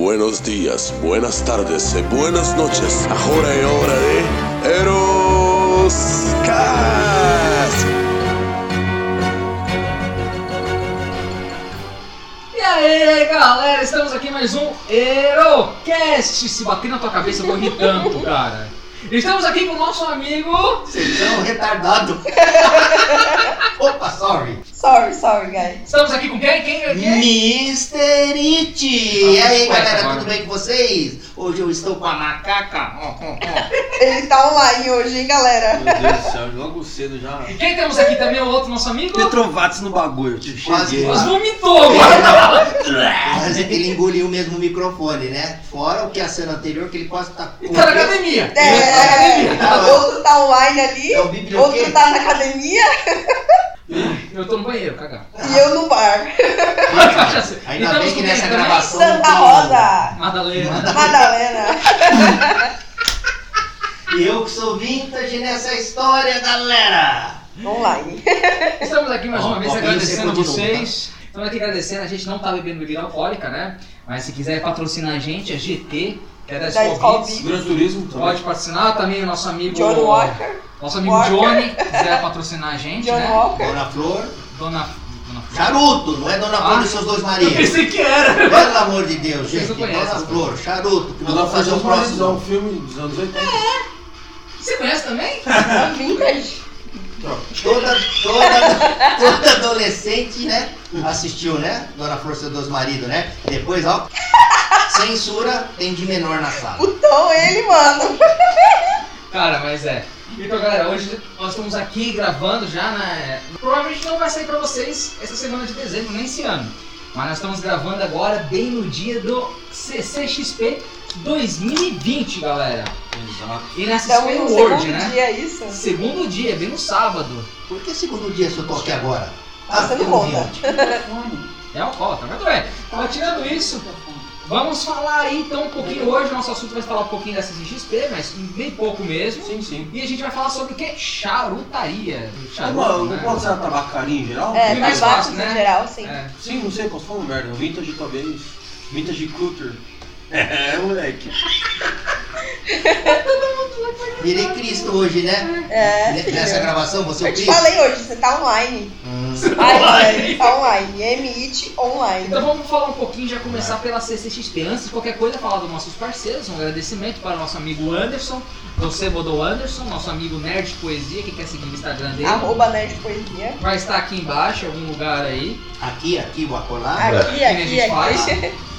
buenos días, buenas tardes e buenas noches. Agora é hora de Eros Cast. E aí, galera, estamos aqui em mais um Erocast. Se bater na tua cabeça, eu vou rir tanto, cara. Estamos aqui com o nosso amigo. Vocês são retardados. Opa, sorry. Sorry, sorry, guys. Estamos aqui com quem? Quem? quem? Mr. It. E aí, galera, agora. tudo bem com vocês? Hoje eu estou com a macaca. Ó, ó, ó. Ele tá online hoje, hein, galera? Meu Deus do céu, logo cedo já. E quem temos aqui também? O outro nosso amigo? Petrovates no bagulho, eu te Quase cheguei. Mas vomitou agora. Quase que ele engoliu o mesmo microfone, né? Fora o que a cena anterior, que ele quase tá com. Tá na academia. Tá na É, academia. outro tá online ali, É o outro tá na academia Eu tô no banheiro, cagar. e eu no bar. Ainda Então, bem que nessa também? gravação. Santa Rosa, Madalena. Madalena. E eu que sou vintage nessa história, galera. Online. Estamos aqui mais uma vez agradecendo a você continua, vocês. Estamos aqui agradecendo. A gente não tá bebendo bebida alcoólica, né? Mas se quiser patrocinar a gente, a GT, que é da Da Skull Beats. Gran Turismo também. Pode patrocinar também o nosso amigo. John Walker. Nosso amigo Walker. Johnny, quiser patrocinar a gente, John né? Walker. Dona Flor. Dona. Dona Flor. Charuto, não é Dona Flor Ah, e seus dois Eu maridos. pensei que era. Pelo amor de Deus, gente. Dona? Flor, charuto. Que nós vamos fazer é um próximo. filme dos anos 80. Você conhece também? Vintage. Toda, toda, toda adolescente, né? Assistiu, né? Dona Flor, seus dois maridos, né? Depois, ó. Censura tem de menor na sala. Então ele, mano. Cara, mas é. Então, galera, hoje nós estamos aqui gravando já, né? Provavelmente não vai sair pra vocês essa semana de dezembro, nem esse ano. Mas nós estamos gravando agora, bem no dia do CCXP 2020, galera. Exato. E nessa XP no World, segundo né? dia, é isso? Segundo dia, bem no sábado. Por que segundo dia se eu tô aqui agora? Você não conta. É alcoólatra, mas tudo bem. Mas tirando isso, vamos falar aí então um pouquinho hoje. Nosso assunto vai falar um pouquinho da CCXP, mas bem pouco mesmo. Sim, sim. E a gente vai falar sobre o que? Charutaria. Ah, Charuto, né? não pode ser tabacaria em geral? É, Bem mais tabacos fácil, né? em geral, sim. É. Sim, não sei, posso falar merda. Vintage talvez. Vintage culture. É, moleque. Virei Cristo hoje, né? É. Ne- Nessa gravação, você é Eu o te Cristo? falei hoje, você tá online. Hum. Ai, velho, tá online. M-IT online. Então vamos falar um pouquinho, já começar pela CCXP. Antes de qualquer coisa, falar dos nossos parceiros, um agradecimento para o nosso amigo Anderson, do Cebodo Anderson, nosso amigo Nerd Poesia, que quer seguir o Instagram dele. Arroba Nerd Poesia. Vai estar aqui embaixo, em algum lugar aí. Aqui, aqui, o acolá. Aqui, aqui, gente faz. aqui.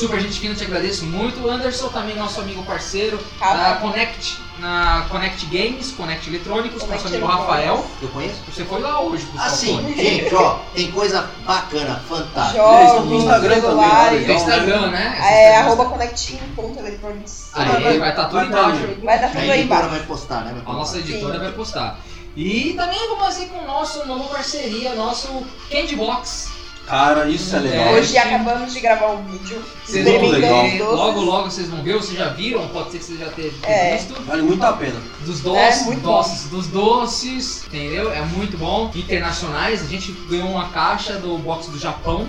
Super gente fina, te agradeço muito. Anderson, também nosso amigo parceiro da Connect, na Connect Games, Connect Eletrônicos, nosso amigo. Rafael. Eu conheço? Você foi lá hoje o Assim, fone. gente, ó, tem coisa bacana, fantástica. Jogos, no Instagram também. Tem Instagram, né? Esse É, arroba conectinho.eletronics. Aí, vai estar tudo Vai tá embaixo. Vai A tudo aí embaixo. vai postar, né? A nossa editora vai postar. E também vamos ir com o nosso novo parceria, nosso Candy Box. Cara, isso é legal. Hoje acabamos de gravar um vídeo Vocês vão ver, logo logo vocês vão ver, ou vocês já viram, pode ser que vocês já tenham É. visto. Vale muito a pena. Dos doces, É, muito doces, dos doces, entendeu? É muito bom. Internacionais, a gente ganhou uma caixa do box do Japão,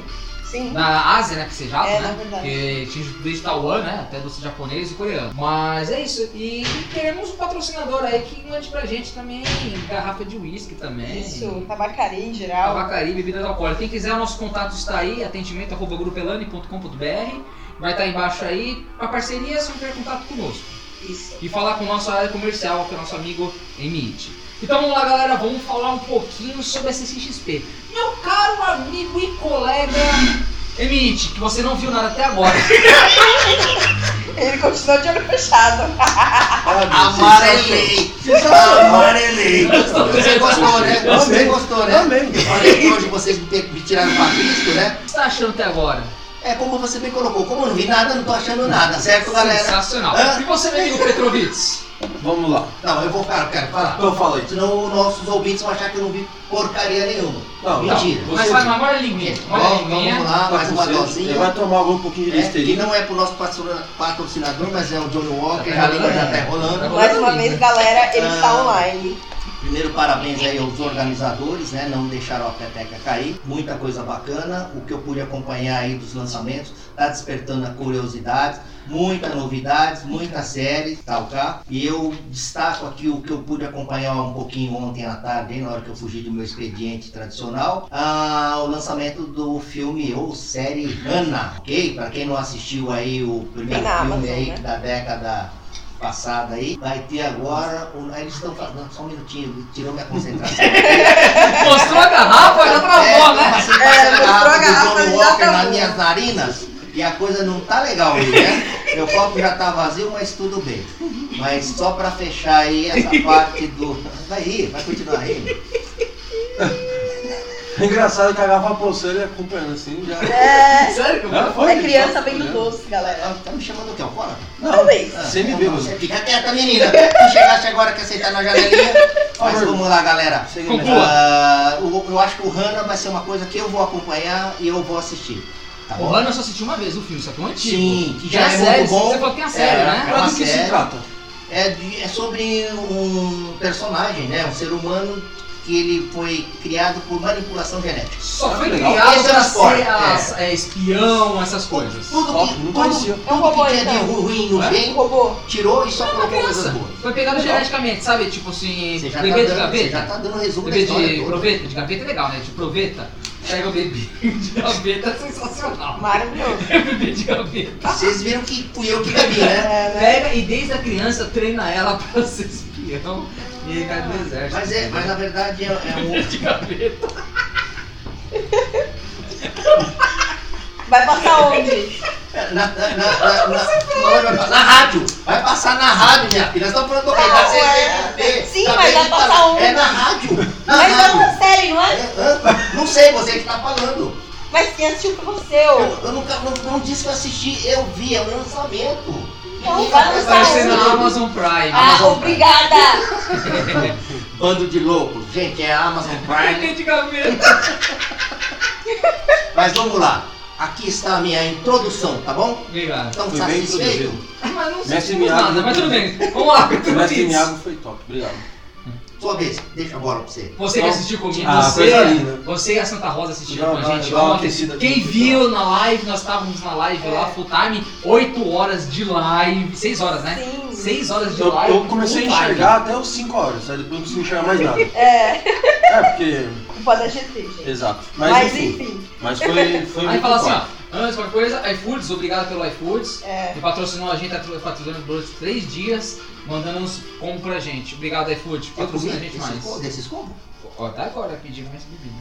Sim. da Ásia, né? Que seja, É, né? na. Que tinha desde Taiwan, né? Até doce japonês e coreano. Mas é isso. E queremos um patrocinador aí que mande pra gente também garrafa de uísque também. Isso, tabacaria em geral. Tabacaria, bebidas alcoólicas. Quem quiser, o nosso contato está aí, atendimento arroba grupelane.com.br. Vai estar embaixo aí. Para parceria, é só entrar em contato conosco. Isso. E falar com a nossa área comercial, que é o nosso amigo Emite. Então vamos lá, galera, vamos falar um pouquinho sobre a CCXP. Meu caro amigo e colega Emite, que você não viu nada até agora. Ele continua de olho fechado. Amarelei! Amarelei! Você gostou, né? Você gostou, né? Amei. Falei que hoje vocês me me tiraram pra Cristo, né? O que você tá achando até agora? É como você bem colocou. Como eu não vi nada, não tô achando nada, certo, galera? Sensacional. Hã? E você, meu amigo Petrovitz? Vamos lá. Não, eu vou falar, quero falar. Então fala aí. Senão nossos ouvintes vão achar que eu não vi porcaria nenhuma. Não, Mentira. não. Mas Você- vai, mas olha a linguinha. Olha a Vamos, linguinha. vamos lá, Tá mais uma dosinha. Vai tomar um pouquinho de É, que não é pro nosso patrocina- patrocinador, mas é o Johnny Walker, Tá a língua já tá rolando. Mais uma vez, galera, ele está Ah. online. Primeiro, parabéns aí aos organizadores, né? Não deixaram a peteca cair. Muita coisa bacana. O que eu pude acompanhar aí dos lançamentos, tá despertando a curiosidade. Muita novidades, muita série, tal, tá? E eu destaco aqui o que eu pude acompanhar um pouquinho ontem à tarde, hein, na hora que eu fugi do meu expediente tradicional, ah, o lançamento do filme ou série Ana, ok? Para quem não assistiu aí o primeiro Tem filme Amazon, aí né? da década passada aí, vai ter agora, um- aí eles estão falando, só um minutinho, tirou minha concentração. Mostrou a garrafa, já travou, É, né? É, mostrou a garrafa do já Walker nas minhas narinas e a coisa não tá legal aí, né? Meu copo já tá vazio, mas tudo bem. Mas só pra fechar aí essa parte do. Vai rir, vai continuar rindo. É engraçado que a garrafa pulseira ele acompanhando assim já. É, Sério, como Ah, foi? é criança bem do doce, galera. Ah, Tá me chamando o quê? Alcoólatra? Não, Talvez. Ah, Semi então bêbado. Você fica quieta, menina. Tu chegaste agora que aceitar na janelinha. Mas vamos lá, galera. Mesmo. Ah, eu, eu acho que o Hannah vai ser uma coisa que eu vou acompanhar e eu vou assistir. Tá O eu só assisti uma vez o filme, só que é um antigo. Sim, que já a é série, muito bom. Você falou que tem a série, É, né? é Mas do que se trata? É, de- é sobre um personagem, né? Um ser humano que ele foi criado por manipulação genética. Só foi legal. criado Esse é esporte, ser as- é, espião, essas coisas. Tudo que, tudo, conhecia. É um robô, tudo que tinha de então. ruim no É? Bem, robô. tirou e só É colocou coisas criança. boas. Foi pegado Legal. geneticamente, sabe? Tipo assim, já, tá bebê de dando, você gaveta. já tá dando resumo da Bebê história de proveta, de gaveta é legal, né? De proveta. Pega o bebê de gaveta é sensacional. Maravilhoso. bebê de gaveta. Vocês viram que fui eu que bebi, né? É, né? Pega e desde a criança treina ela pra ser espião e ele cai no exército. Mas, é, mas na verdade é, é um. de gaveta. Vai passar onde? Na, na, na, na, na- na rádio. Vai passar na rádio, minha filha. Nós estamos falando do é- Sim, mas vai passar onde? É na rádio. Na Mas é rádio. uma série, não é? É? Não sei, você que tá falando. Mas quem assistiu foi você, Eu, eu nunca não, não disse que eu assisti, eu vi, é o lançamento. Então vai ser na. Amazon Prime. Ah, Amazon obrigada. Bando de loucos. Gente, é a Amazon Prime. Mas vamos lá. Aqui está a minha introdução, tá bom? Obrigado. Então, Foi bem satisfeito? introduzido. Mas não Miyagi. nada, mas tudo bem. Vamos lá, O mestre. Miyago foi top, obrigado. Sua vez, deixa a bola pra você. Você que Não. assistiu comigo, Ah, você, coisa linda. você e a Santa Rosa assistiram Dá com a gente dá uma ontem. aqui Quem viu na live, nós estávamos na live lá, full time, 8 horas de live, 6 horas, né? Sim. 6 horas de Eu, live. eu comecei a full time. enxergar até os 5 horas, aí depois não consegui enxergar mais nada. É, É, porque. Culpa da GT, gente. Exato. Mas, Mas enfim. enfim. Mas foi, foi Aí muito fala assim, ó, antes qualquer coisa, iFoods, obrigado pelo iFoods. É. Que patrocinou a gente, tá patrocinando por esses 3 dias, mandando uns compras pra gente. Obrigado, iFood, Eu patrocina a gente mais. co- desses combos? Ó, tá agora pedindo mais bebida.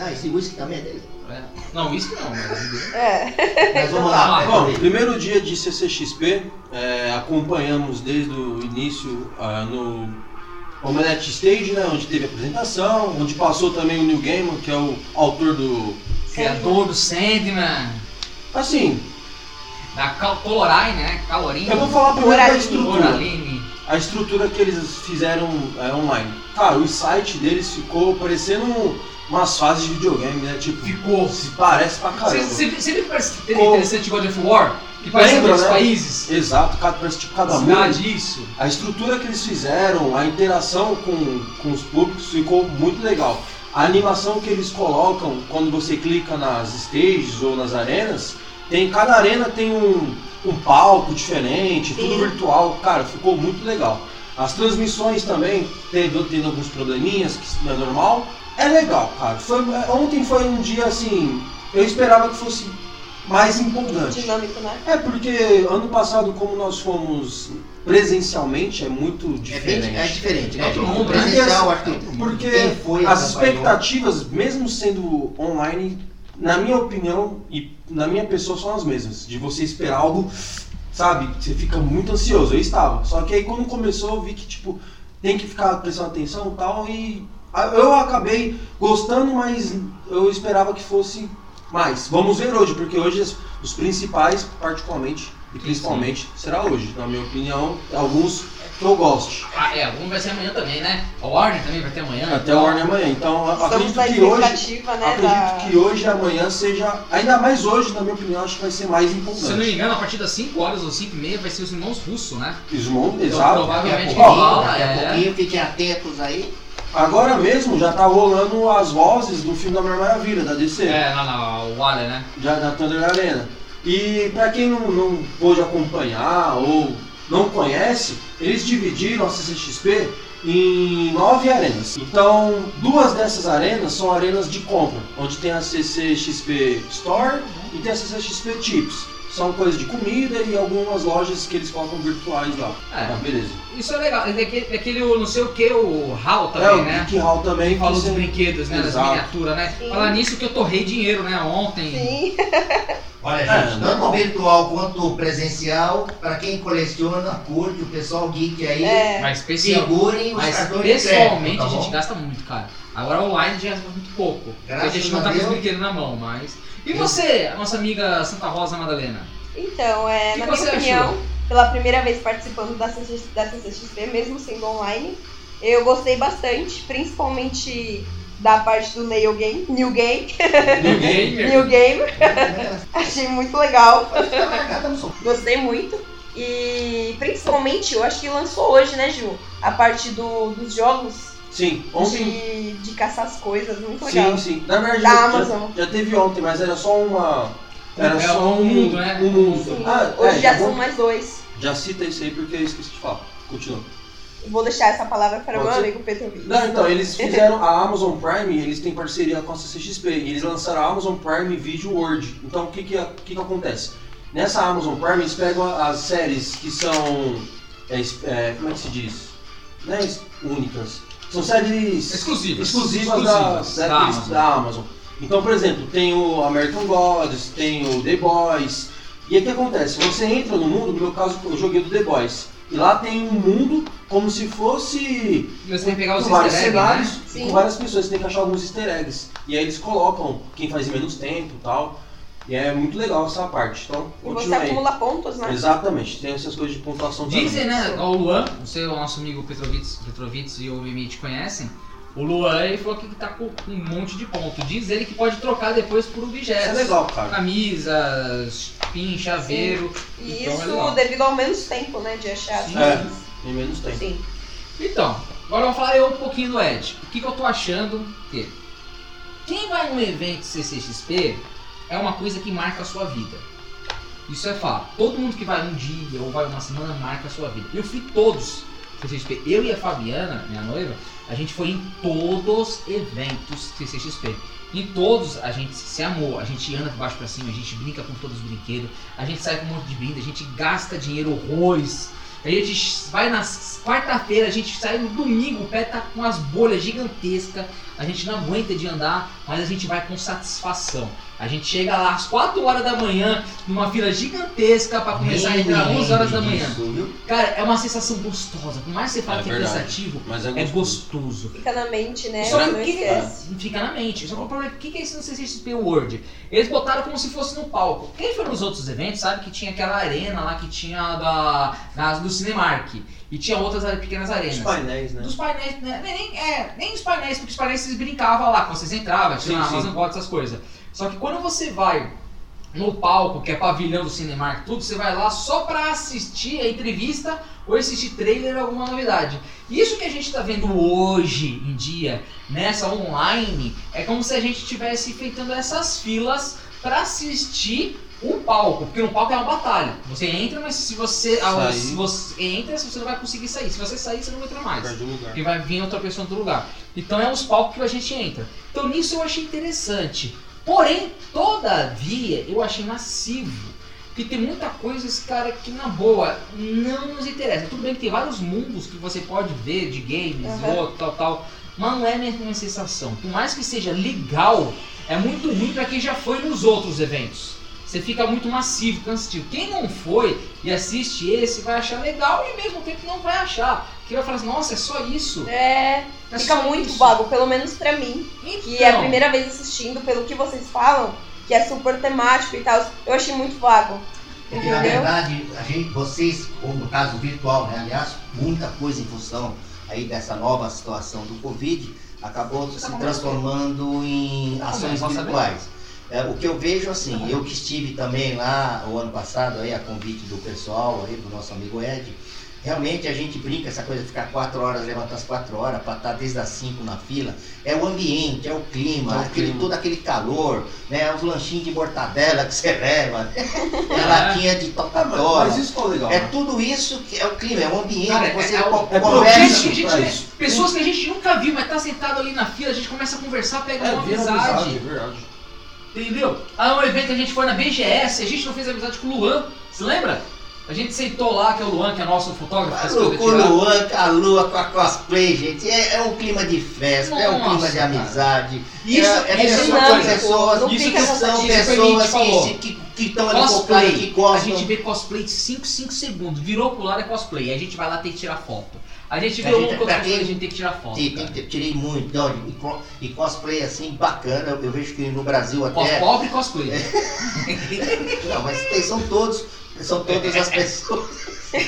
Ah, esse whisky também é dele. É. Não, isso não, mas bebida. É. Mas vamos lá, Ah, Bom, primeiro dia de CCXP, é, acompanhamos desde o início ah, no Omelette Stage, né, onde teve a apresentação, onde passou também o Neil Gaiman, que é o autor do... Criador do Sandman, Assim, da Cal Colorai, né? Calorinho. eu vou falar primeiro da estrutura. Coraline. A estrutura que eles fizeram é, online. Cara, o site deles ficou parecendo um- umas fases de videogame, né? Tipo, Ficou. se parece pra caramba. Sempre, sempre parece ter Ficou- interessante God of War, que parece Lembra, né? países. Exato, cada, parece tipo cada mundo. Cidade, isso. A estrutura que eles fizeram, a interação com, com os públicos ficou muito legal. A animação que eles colocam quando você clica nas stages ou nas arenas, tem cada arena tem um, um palco diferente, tudo Sim. virtual. Cara, ficou muito legal. As transmissões também teve, teve alguns probleminhas, que não é normal. É legal, cara. Foi, ontem foi um dia assim, eu esperava que fosse mais empolgante. Dinâmico, né? É porque ano passado, como nós fomos presencialmente, é muito É, bem, diferente. é diferente, né? Todo mundo, presencial, acho que Porque foi as expectativas, mesmo sendo online, na minha opinião e na minha pessoa, são as mesmas. De você esperar algo, sabe? Você fica muito ansioso. Eu estava. Só que aí quando começou, eu vi que, tipo, tem que ficar prestando atenção e tal. E eu acabei gostando, mas eu esperava que fosse mais. Vamos ver hoje, porque hoje os principais, particularmente e principalmente, será hoje. Na minha opinião, alguns que eu goste. Ah, é, algum vai ser amanhã também, né? A Warner também vai ter amanhã. Até então- o Warner amanhã. Então eu Estamos acredito que hoje. expectativa, né? Acredito da... que hoje e amanhã seja. Ainda mais hoje, na minha opinião, acho que vai ser mais Se eu não me empolgante. engano, a partir das 5 horas ou 5 e meia vai ser os irmãos russos, né? Smon, Então, exato. provavelmente Daqui que a rola, daqui a é. pouquinho, fiquem atentos aí. Agora mesmo já tá rolando as vozes do filme da Mulher Maravilha, da DC. É, não, não, o Waller, né? já na Thunder Arena. E pra quem não, não pôde acompanhar ou não conhece, eles dividiram a CCXP em nove arenas. Então, duas dessas arenas são arenas de compra, onde tem a CCXP Store e tem a CCXP Chips. São coisas de comida e algumas lojas que eles colocam virtuais lá. É. Tá, beleza. Isso é legal. É daquele, daquele o não sei o que, o HAL é, também, o né? Geek Hall também. Que fala dos brinquedos, né? Das Exato. miniaturas, né? Sim. Falar nisso que eu torrei dinheiro, né? Ontem. Sim. Olha, É, gente, tanto normal. virtual quanto presencial, para quem coleciona, curte, o pessoal geek aí, É. Mas especial. segurem os Mas cartões de pessoalmente tá a gente gasta muito, cara. Agora online a gente gasta muito pouco. Porque a Graças gente não tá com os brinquedos na mão, mas. E você, a nossa amiga Santa Rosa Madalena? Então, é, que na minha opinião, achou? pela primeira vez participando da, CC, da CCXP, mesmo sendo online, eu gostei bastante, principalmente da parte do Neil Game, New Game, New Gamer? New Game, achei muito legal, gostei muito. E principalmente, eu acho que lançou hoje, né, Ju? A parte do, dos jogos Sim, ontem. de, de caçar as coisas, muito legal. Sim, sim. Na verdade, Da já, Amazon. já teve ontem, mas era só uma. Era É só um mundo, né? Um mundo. Sim. Ah, hoje é, já já são vou- mais dois. Já cita isso aí porque eu esqueci de falar. Continua. Vou deixar essa palavra para o meu amigo Petrovic. Não, então, eles fizeram a Amazon Prime, eles têm parceria com a CCXP e eles lançaram a Amazon Prime Video World. Então, o que que, o que que acontece? Nessa Amazon Prime, eles pegam as séries que são. é, é, como é que se diz? É es- únicas. São séries Exclusivas. exclusivas, da, Exclusivas da, da Amazon. da Amazon. Então, por exemplo, tem o American Gods, tem o The Boys. E aí o que acontece? Você entra no mundo, no meu caso eu joguei do The Boys. E lá tem um mundo como se fosse Você tem que pegar os com vários cenários né? e com várias pessoas. Você tem que achar alguns easter eggs. E aí eles colocam quem faz em menos tempo e tal. E é muito legal essa parte. Então, E você aí. acumula pontos, né? Exatamente, tem essas coisas de pontuação Dizem, também. né? O Luan, o seu nosso amigo Petrovitz, Petrovitz e o te conhecem. O Luan ele falou que tá com um monte de ponto. Diz ele que pode trocar depois por objetos. Isso é legal, cara. Camisas, pin, chaveiro. E Então é isso legal. devido ao menos tempo, né? De achar Sim. coisas. Em menos tempo. Sim. Então, agora vamos falar eu um pouquinho do Ed. O que, que eu tô achando? Que quem vai num evento CCXP é uma coisa que marca a sua vida. Isso é fato. Todo mundo que vai um dia ou vai uma semana marca a sua vida. Eu fui todos CCXP. Eu e a Fabiana, minha noiva, a gente foi em todos os eventos CCXP. Em todos a gente se amou, a gente anda de baixo pra cima, a gente brinca com todos os brinquedos, a gente sai com um monte de brinde, a gente gasta dinheiro horrores. A gente vai na quarta-feira, a gente sai no domingo, o pé tá com as bolhas gigantescas, a gente não aguenta de andar, mas a gente vai com satisfação. A gente chega lá às 4 horas da manhã, numa fila gigantesca pra começar a entrar às 11 horas da manhã. Isso? Cara, é uma sensação gostosa. Por mais que você fale É que é verdade. cansativo, Mas é é gostoso. Fica na mente, né? Só que Não o que esquece. fica na mente. Só que o problema é o que que é esse no CCXP World? Eles botaram como se fosse no palco. Quem foi nos outros eventos sabe que tinha aquela arena lá que tinha da, da- do Cinemark. E tinha outras pequenas arenas. Os painéis, né? Dos painéis, né? Nem, é, nem os painéis, porque os painéis vocês brincavam lá, quando vocês entravam, tinha sim. Amazon Gold, essas coisas. Só que quando você vai no palco, que é pavilhão do Cinemark, tudo, você vai lá só pra assistir a entrevista ou assistir trailer alguma novidade. Isso que a gente tá vendo hoje em dia, nessa online, é como se a gente estivesse enfrentando essas filas pra assistir um palco, porque no palco é uma batalha. Você entra, mas se você, Sair. se você entra, você não vai conseguir sair. Se você sair, você não vai entrar mais. O. Porque vai vir outra pessoa do lugar. Então é os palcos que a gente entra. Então nisso eu achei interessante. Porém, todavia, eu achei massivo. Porque tem muita coisa, esse cara, que na boa não nos interessa. Tudo bem que tem vários mundos que você pode ver de games, Uhum. outro, tal, tal. Mas não é a mesma sensação. Por mais que seja legal, é muito ruim pra quem já foi nos outros eventos. Você fica muito massivo, cansativo. Quem não foi e assiste esse vai achar legal e ao mesmo tempo não vai achar. Que vai falar assim, nossa, é só isso. É, É fica muito isso. vago, pelo menos pra mim. Então, Que é a primeira vez assistindo, pelo que vocês falam, que é super temático e tal, eu achei muito vago. Porque na Entendeu? verdade, a gente, vocês, ou no caso virtual, né? Aliás, muita coisa em função aí dessa nova situação do Covid acabou se transformando em ações Posso saber? virtuais. É, o que eu vejo assim, eu que estive também lá o ano passado, aí, a convite do pessoal, aí, do nosso amigo Ed, realmente a gente brinca essa coisa de ficar quatro horas, levantar às quatro horas, para estar desde as cinco na fila. É o ambiente, é o clima, É o aquele, clima. todo aquele calor, né? Os lanchinhos de mortadela que você leva, né? É É. latinha de Ah, mas, isso é legal. É né? tudo isso que é o clima, é o ambiente, Cara, é- você é o- co- é conversa. Gente, a gente, isso. pessoas que a gente nunca viu, mas tá sentado ali na fila, a gente começa a conversar, pega É, uma amizade. É. Entendeu? Ah, um evento que a gente foi na BGS, a gente não fez amizade com o Luan. Você lembra? A gente sentou lá, que é o Luan, que é nosso fotógrafo, coisas com o. Luan, com a lua, com a cosplay, gente. É, é um clima de festa, é um Nossa, clima de cara. amizade. Isso, é, é isso pessoa- é coisa. pessoas, Não isso que são isso que a gente pessoas que que que estão ali Cosplay. que A gostam. gente vê cosplay de 5, 5 segundos. Virou pro lado é cosplay. A gente vai lá tem que tirar foto. A gente vê um quem- a gente tem que tirar foto. Sim, que tirei muito. Não, e, e cosplay assim, bacana. Eu vejo que no Brasil até. Pobre cosplay. Não, mas tem- são todos. São todas as pessoas.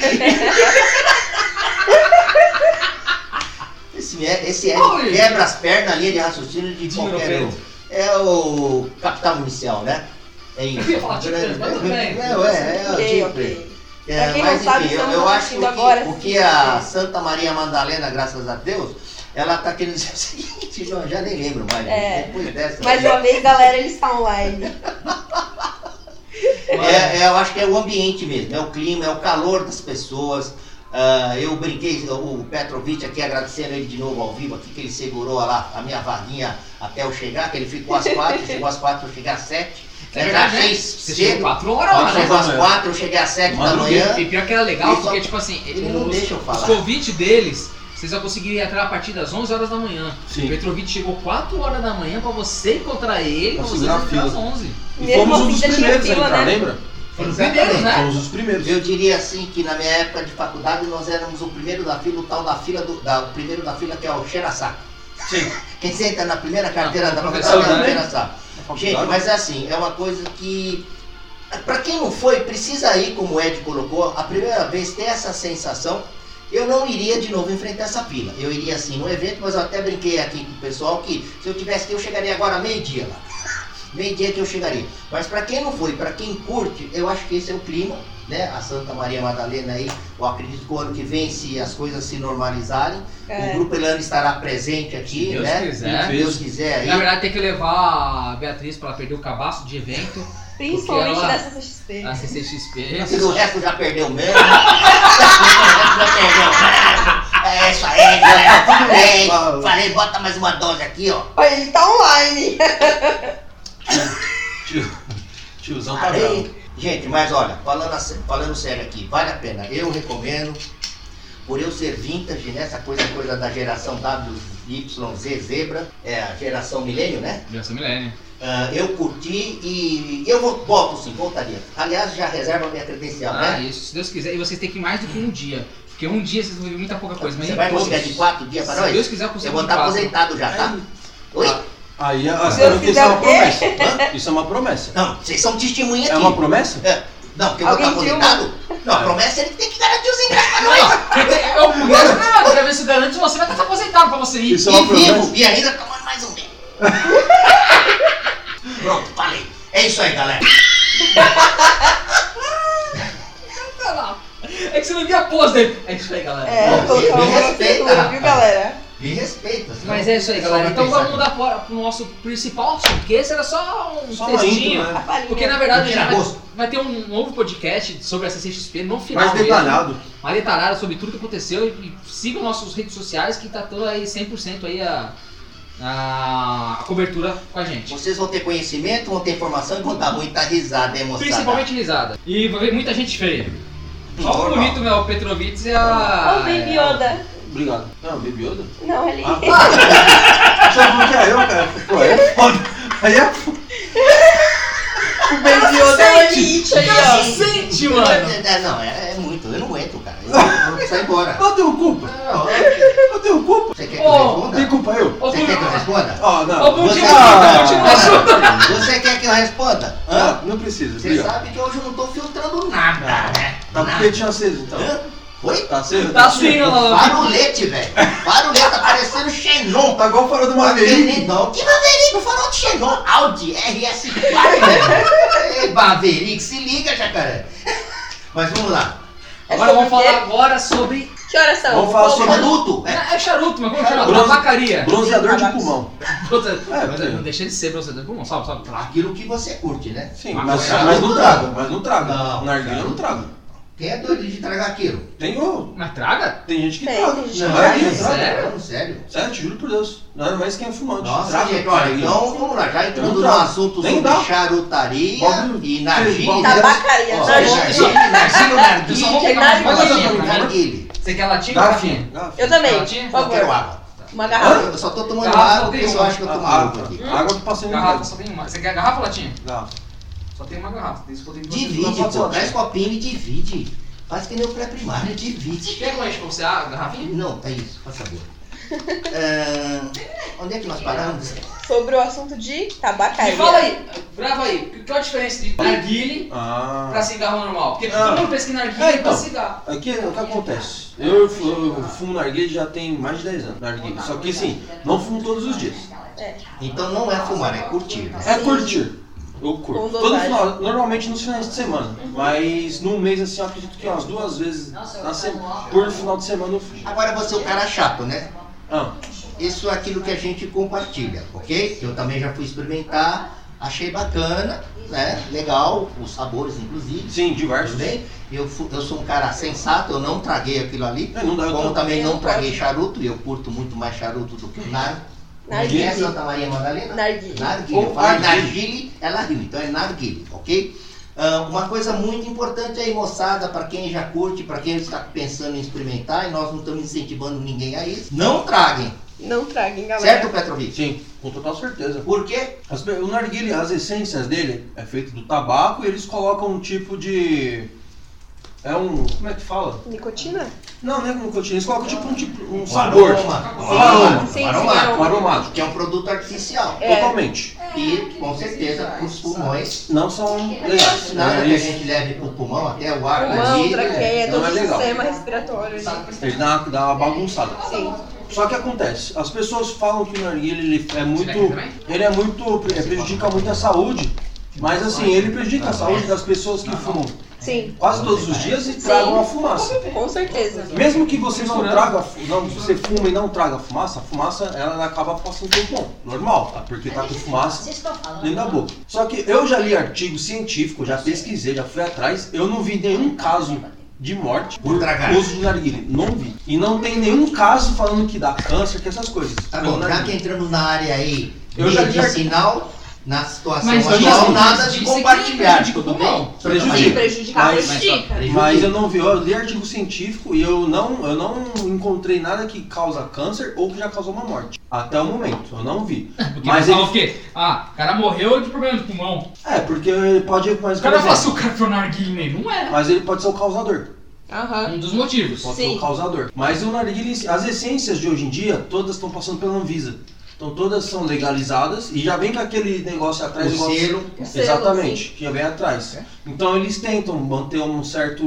Esse, é- esse é Oi. quebra as pernas, a linha de raciocínio de De qualquer um. É o capital inicial, né? É isso. Eu ia falar Tinder, mas tudo bem. Não, é, é o Ok, Tinder. ok. É, Pra quem mas não sabe, enfim, eu, eu acho que, agora o que a. Santa Maria Madalena, graças a Deus, ela tá querendo dizer o seguinte, não, já nem lembro mais. É. Depois dessa. Mais uma vez, galera, ele está online. É, é, eu acho que é o ambiente mesmo, é o clima, é o calor das pessoas. Ah, eu brinquei, o Petrovic aqui agradecendo ele de novo ao vivo aqui, que ele segurou lá a minha vaguinha até eu chegar, que ele ficou às quatro, chegou às quatro, eu cheguei às sete. É verdade, né? Você chegou cedo. 4 horas lá, né? chegou às quatro, eu cheguei às sete da manhã. E pior que era legal, porque, tipo assim, ele não os, deixa eu falar. os convites deles, vocês só conseguiriam entrar a partir das 11 horas da manhã. O Sim. Petrovic chegou 4 horas da manhã pra você encontrar ele, pra Pra você segurar a entrar às fila. 11. E Mesmo fomos um assim, dos primeiros a entrar, né? lembra? Foram os Exatamente. primeiros, né? Fomos os primeiros. Eu diria assim que na minha época de faculdade nós éramos o primeiro da fila, o tal da fila do. Da, o primeiro da fila que é o cheira-saco. Sim. Quem senta na primeira carteira Ah, da professor, faculdade é o né? Gente, mas é assim, é uma coisa que. Pra quem não foi, precisa ir, como o Ed colocou, a primeira vez ter essa sensação. Eu não iria de novo enfrentar essa fila. Eu iria assim no evento, mas eu até brinquei aqui com o pessoal que se eu tivesse que eu chegaria agora meio-dia lá. Meio-dia que eu chegaria. Mas pra quem não foi, pra quem curte, eu acho que esse é o clima, né? A Santa Maria Madalena aí, eu acredito que o ano que vem, se as coisas se normalizarem, É. o Grupo Elano estará presente aqui, Se Deus né? quiser. Se Deus quiser aí. Na verdade, tem que levar a Beatriz pra ela perder o cabaço de evento, Principalmente ela- dessa CXP. a CCXP. Se o resto já perdeu mesmo. o resto já perdeu mesmo. É isso aí, galera. Tudo bem. Falei, bota mais uma dose aqui, ó. Ele tá online. Tio, tiozão tá. Falei. Gente, mas olha, falando, falando sério aqui, vale a pena. Eu recomendo. Por eu ser vintage, né? Essa coisa, coisa da geração WYZ Zebra, é a geração milênio, né? Geração Milênio. Ah, eu curti e eu vou, volto sim, voltaria. Aliás, já reserva a minha credencial, Ah, né? isso, se Deus quiser. E vocês têm que ir mais do que um dia. Porque um dia vocês vão ver muita pouca coisa. Mas Você vai todos, conseguir de quatro dias Se nós? Deus quiser, eu Eu consigo vou de estar quatro. aposentado já, tá? Oi? Ah, Aí a não Deus quis quiser é uma o promessa. Hã? Isso é uma promessa. Não, vocês são testemunha É aqui. uma promessa? É. Não, porque eu vou estar aposentado. Não, a É. promessa é ele que tem que garantir os ingressos pra nós. Eu quero nada, pra ver se garante você vai estar aposentado pra você ir. Isso é uma E vivo, promessa. e ainda tomando mais um bem. Pronto, falei. É isso aí, galera. É que você não via a pose dele. É isso aí, galera. É, Bom, me respeita, viu, galera? Me respeita. Mas é isso aí, o galera. Então vamos mudar para pro nosso principal assunto, porque esse era só um Só uma textinho. né? Porque na verdade a gente vai, vai ter um novo podcast sobre a CCXP no final. Mais mesmo. detalhado. mais detalhado sobre tudo que aconteceu e, e sigam nossas redes sociais que tá tudo aí 100% aí a, a, a cobertura com a gente. Vocês vão ter conhecimento, vão ter informação e vão dar muita risada, hein, moçada? Principalmente risada. E vai ver muita gente feia. Só o bonito, meu, o Petrovic e a. Ô, Baby Yoda. Obrigado. Não, Baby Yoda? Não, ali. Ah, Só falou que era eu, cara. Pô, aí é foda. Aí é foda. O Baby Yoda é o Elite aí, ó. sente, mano. É, não, é, é muito. Eu não aguento, cara. Eu, eu vou sair embora. Eu tenho culpa. Não, Eu tenho culpa. Você quer que eu Ô, Tem responda? culpa eu? Você quer que eu responda? Ó, não. Você- Ah. quer que eu responda? Hã? Ah, não precisa. Você sabe que hoje eu não tô filtrando do nada, né? Tá com o peitinho aceso, então. Oi? Tá aceso? Tá assim, ó. Farolete, velho. Farolete, tá parecendo Xenon. Tá igual o farol do Maverick. Não, que Maverick? O farol de Xenon. Audi RS4, velho. Ei, Maverick, se liga, jacaré. Mas vamos lá. É Agora vamos falar agora sobre. Que horas são? Vamos falar sobre- Charuto. É. É charuto, mas como chama? Bronze-. Bronzeador de pulmão. É, mas é. não deixa de ser bronzeador de pulmão, sabe? sabe? Aquilo que você curte, né? Sim, Mas mas, charuto mas não traga, mas não traga. Não, Narguilha não traga. Quem é doido de tragar aquilo? Tem, o- Mas traga? tem gente que Tem, traga. tem gente Não, que Narguilha traga. traga. Sério? Falando sério. Sério, te juro por Deus. Nada mais quem é fumante. Nossa, Traga gente, olha, então vamos lá, já entrando Não no assunto Nem sobre dá. charutaria Bagulho- e bagulho- Tabacaria. Ó, narguilha. narguilha, narguilha, Eu só vou narguilha, pegar mais uma Narguilha. latinha, por favor. narguilha. Você quer latinha ou garrafinha? garrafinha. Eu também, Latinha? por Eu quero favor. água. Uma garrafa. Eu só tô tomando Garrafa água porque tem eu uma. acho que eu tomo A- água aqui. Água que passei no Garrafa só tem uma. Você quer garrafa ou latinha? Garrafa. Só tem uma garrafa. Tem isso que eu tenho que Divide, pô. Traz copinho e divide. Faz que nem o pré-primário, divide. Quer enche pra você a garrafinha? Não, é isso, faz favor. É, onde é que nós paramos? Sobre o assunto de tabacaria. Me fala aí, grava aí, qual a diferença de narguile pra Ah. cigarro normal? Porque Ah. todo mundo pensa que narguile É, é pra então. cigarro. Aqui o que acontece? Eu, eu fumo narguilha já tem mais de 10 anos. Narguilha. Só que assim, não fumo todos os dias. Então não é fumar, é curtir. né? É curtir. Eu curto. Com Todo dosagem. final, normalmente nos finais de semana. Mas num mês assim, eu acredito que umas duas vezes na semana. Por final de semana eu fumo. Agora você é o cara chato, né? Ah, Isso é aquilo que a gente compartilha, ok? Eu também já fui experimentar, achei bacana, né? Legal, os sabores inclusive. sim, Tudo diversos. bem? Eu, eu sou um cara sensato, eu não traguei aquilo ali. É, não dá, Como também não traguei charuto, e eu curto muito mais charuto do que o nar. Narguilha. Quem é Santa Maria Madalena? Eu falei narguilha. narguile, ela riu, então é narguile, ok? Ah, uma coisa muito importante aí, moçada, para quem já curte, para quem está pensando em experimentar, e nós não estamos incentivando ninguém a isso, não traguem, Não traguem, galera. certo, Petrovic? Sim, com total certeza. Por quê? As o narguilha, as essências dele é feito do tabaco e eles colocam um tipo de. É um. Como é que fala? Nicotina? Não, não é com nicotina, eles colocam tipo um, tipo, um Um sabor. aroma. Um aroma. Sim, sim, aromático. Um aromático. Que é um produto artificial. É. Totalmente. E, com certeza, os pulmões, Não são legais. nada É, que a gente leve pro pulmão, até o ar Pulmão, ali, traqueia, não todo é o legal. sistema respiratório. eles dão, uma- dão uma bagunçada. Sim. Só que acontece, as pessoas falam que o narguilha ele é muito. Ele é muito. pre- prejudica muito a saúde. Mas assim, ele prejudica a saúde das pessoas que fumam Sim, quase todos os dias e tragam a fumaça. com certeza. Mesmo que você não traga, não, você fuma e não traga fumaça, a fumaça ela acaba passando pelo pulmão, normal, tá? Porque tá com fumaça dentro da boca. Só que eu já li artigo científico, já pesquisei, já fui atrás, eu não vi nenhum caso de morte Por tragar. uso de narguilha. Não vi. E não tem nenhum caso falando que dá câncer, que essas coisas. Tá bom, já que entramos na área aí Eu já li na situação Mas atual, nada de que compartilhar, prejudica o tudo pulmão. bem? Prejudica. Sim, prejudicar, Mas- prejudica. Mas eu não vi, eu li artigo científico e eu não, eu não encontrei nada que causa câncer ou que já causou uma morte. Até o momento, eu não vi. Porque Mas ele... ele- o quê? Ah, o cara morreu de problema de pulmão. É, porque pode. Mas, O cara fala assim, o cara foi narguile nele. Não é. mas ele pode ser o causador. Aham. Um dos motivos. Pode Sim. ser o causador. Mas o narguilha, em si- as essências de hoje em dia, todas estão passando pela Anvisa. Então todas são legalizadas e já vem com aquele negócio atrás O igual- selo, Exatamente, que já vem atrás. Então eles tentam manter um certo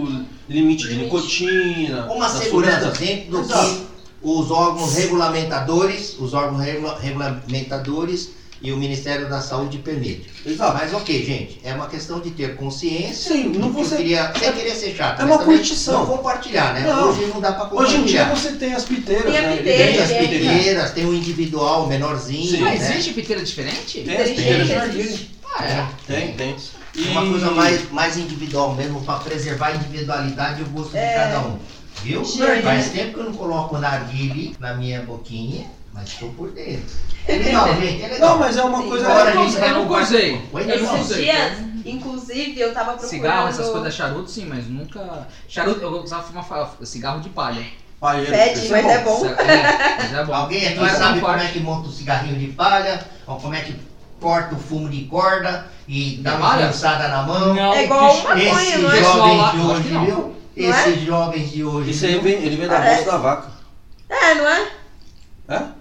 limite de nicotina. uma das segurança dentro do Exato. que os órgãos regulamentadores, os órgãos regula- regulamentadores e o Ministério da Saúde permite. Exato. Mas ok, gente, é uma questão de ter consciência. Sim, não Eu você. queria, sem querer ser chato, É mas uma curtição. Não compartilhar, né? Não. Hoje não dá pra compartilhar. Hoje em dia você tem as piteiras, Tem a né? piteira, Tem as piteiras, tem o individual, o menorzinho, Sim. Ah, né? existe piteira diferente? Tem Tem, narguilha. Ah, é. Tem, tem. É uma coisa mais, mais individual mesmo, pra preservar a individualidade e o gosto de cada um. Viu? Gente. Faz tempo que eu não coloco narguile na minha boquinha, mas estou por dentro. É legal, gente, é legal. Não, mas é uma Sim. coisa. Agora a Eu gente não- vai eu usei. Oi? Eu não dias, inclusive, eu tava procurando... Cigarro, essas coisas, charuto sim, mas nunca. Charuto, eu usava fumar cigarro de palha. Paeiro, Fede, mas é bom. É, mas é bom. Alguém aqui Não tão sabe como é que monta o cigarrinho de palha, ou como é que corta o fumo de corda e dá De uma palha? lançada na mão. Não, É igual bicho, maconha, Esses não é? Jovens de hoje, não. viu? Não é? Esses jovens de hoje. Isso aí vem, ele vem da bosta da vaca. É, não é? É?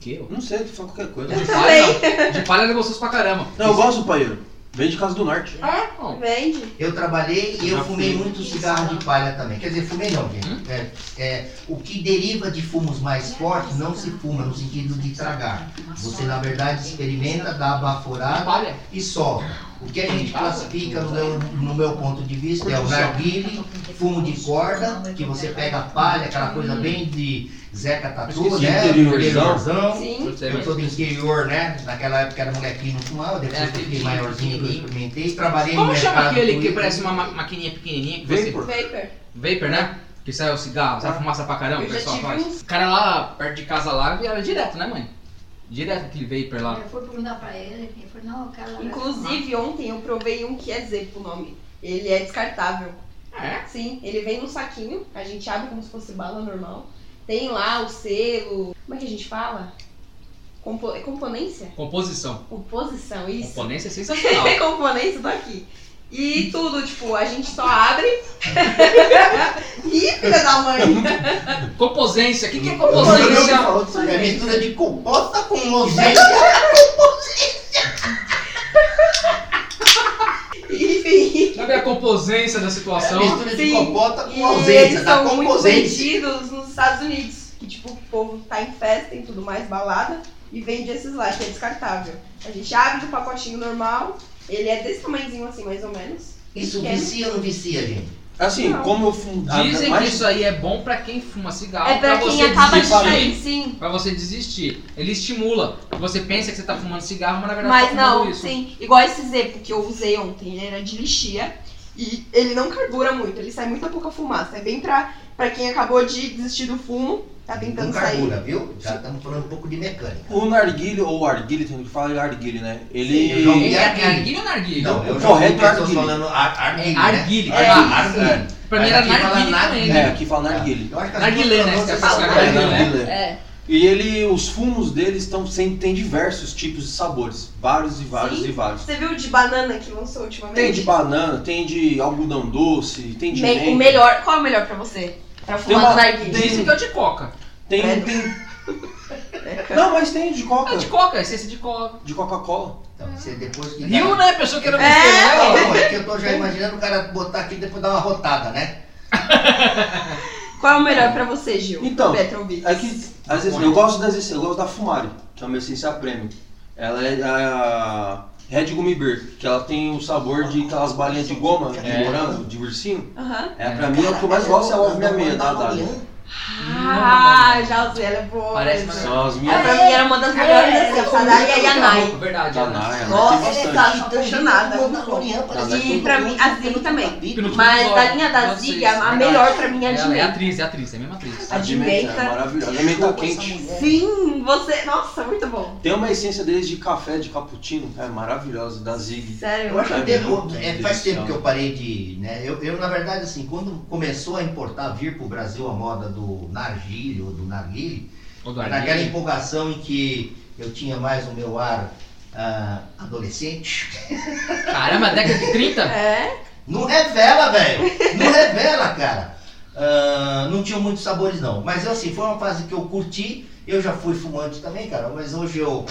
Quê? Não sei, tu fala qualquer coisa. De palha não. De palha era gostoso pra caramba. Não, eu gosto do paeiro. Vem de Casa do Norte. Bom. Vende. Eu trabalhei e eu fumei fui. muito cigarro de palha também. Quer dizer, fumei não, gente. Hum? É, é, o que deriva de fumos mais fortes não se fuma, no sentido de tragar. Você, na verdade, experimenta, dá a baforada Palha. e solta. O que a gente classifica, no meu, no meu ponto de vista, é o narguile, fumo de corda, que você pega a palha, aquela coisa bem de Zeca Tatu, Esqueci, né? interiorzão. Sim. Eu sou do interior, né? Naquela época era molequinho, não fumava, depois É, eu fiquei aquele maiorzinho que eu experimentei, trabalhei Como no chama mercado aquele que parece uma ma- maquininha pequenininha que você... Vapor. Vapor. Vapor, né? Que sai o cigarro, sai Ah. fumaça pra caramba, o pessoal faz. uns- O cara lá, perto de casa lá, era direto, né, mãe? Direto aquele vapor lá. Eu fui perguntar pra ele, ele falou, não, o cara Inclusive, ontem eu provei um que é Zepo o nome. Ele é descartável. É? Sim, ele vem num saquinho, a gente abre como se fosse bala normal. Tem lá o selo. Como é que a gente fala? Compo é componência? Composição. Composição, isso. Componência é sensacional. componência, tô aqui. E tudo, tipo, a gente só abre. Ih, filha da mãe! Composência. O que, que é Você composência? é mistura de compota com lozenge. Enfim. Sabe a composência da É situação? mistura de compota com E ausência, eles são muito composência. vendidos nos Estados Unidos. Que tipo, o povo tá em festa e tudo mais, balada, e vende esses lá, que é descartável. A gente abre do pacotinho normal, ele é desse tamanhozinho assim, mais ou menos. Isso Pequeno. vicia ou não vicia, gente? Assim, Não. como eu fumo. Dizem que mais- isso aí é bom pra quem fuma cigarro, É pra quem você acaba de desistir. sair, sim. Pra você desistir. Ele estimula. Você pensa que você tá fumando cigarro, mas na verdade Mas tá não, isso. sim. Igual esse Zepo que eu usei ontem, ele era de lixia. E ele não carbura muito, ele sai muita pouca fumaça. É bem pra, pra quem acabou de desistir do fumo, tá tentando Não sair. carbura, viu? Já estamos falando um pouco de mecânica. O narguile, ou arguile, tem que falar arguile, né? Ele. Eu já ouvi Ele é arguilho ou narguilho? Não, eu correto é arguile. falando ar- arguile, É né? arguile. É, arguile. Pra mim era narguilho também. É, aqui fala narguile. Eu acho que as Narguilé, né? pronúncias Você fala são narguilé. narguilé. É. E ele, os fumos deles estão sempre tem diversos tipos de sabores, vários e vários Sim. e vários. Você viu de banana que lançou ultimamente? Tem de banana, tem de algodão doce, tem de Me- menta. o melhor, qual é o melhor pra você? Pra Tem fumar uma- do narguilé. Dizem que é o de coca. Tem, Credo. tem. Não, mas tem de coca, É de coca, essência de coca. de Coca-Cola. Então, você depois que Viu, né? A pessoa que era É. né? Não, é que eu tô já imaginando o cara botar aqui e depois dar uma rotada, né? Qual é o melhor pra você, Gil? Então. É que, às vezes, eu gosto das essências, eu gosto da Fumari, que é uma essência premium. Ela é a Red Gummy Beer, que ela tem o sabor de aquelas balinhas de goma, de É. morango, de ursinho. Aham. É, pra mim, é o que eu mais gosto é a 966 da Dália. Ah, já usei, ela é boa. Parece São as É, minhas pra mim era uma das melhores É, assim, a Dália e a Nai. Verdade. da né? Naya, Nossa, bastante. tá apaixonada. é E pra mim, a Zig também. Mas da linha da Zig, a melhor pra mim é a de Ela é atriz, é atriz, é a mesma atriz. A. É maravilhosa. A quente. Sim, você. Nossa, muito bom. Tem uma essência deles de café, de cappuccino, é maravilhosa, da Zig. Sério. Eu acho que É eu- é, faz tempo que eu parei de. Né, eu, eu, na verdade, assim, quando começou a importar, vir pro Brasil a moda do narguile ou do narguile, naquela empolgação em que eu tinha mais o meu ar ah, adolescente. Caramba, década de 30? É. Não revela, velho! Não revela, cara! Ah, não tinha muitos sabores, não. Mas eu, assim, foi uma fase que eu curti. Eu já fui fumante também, cara, mas hoje eu,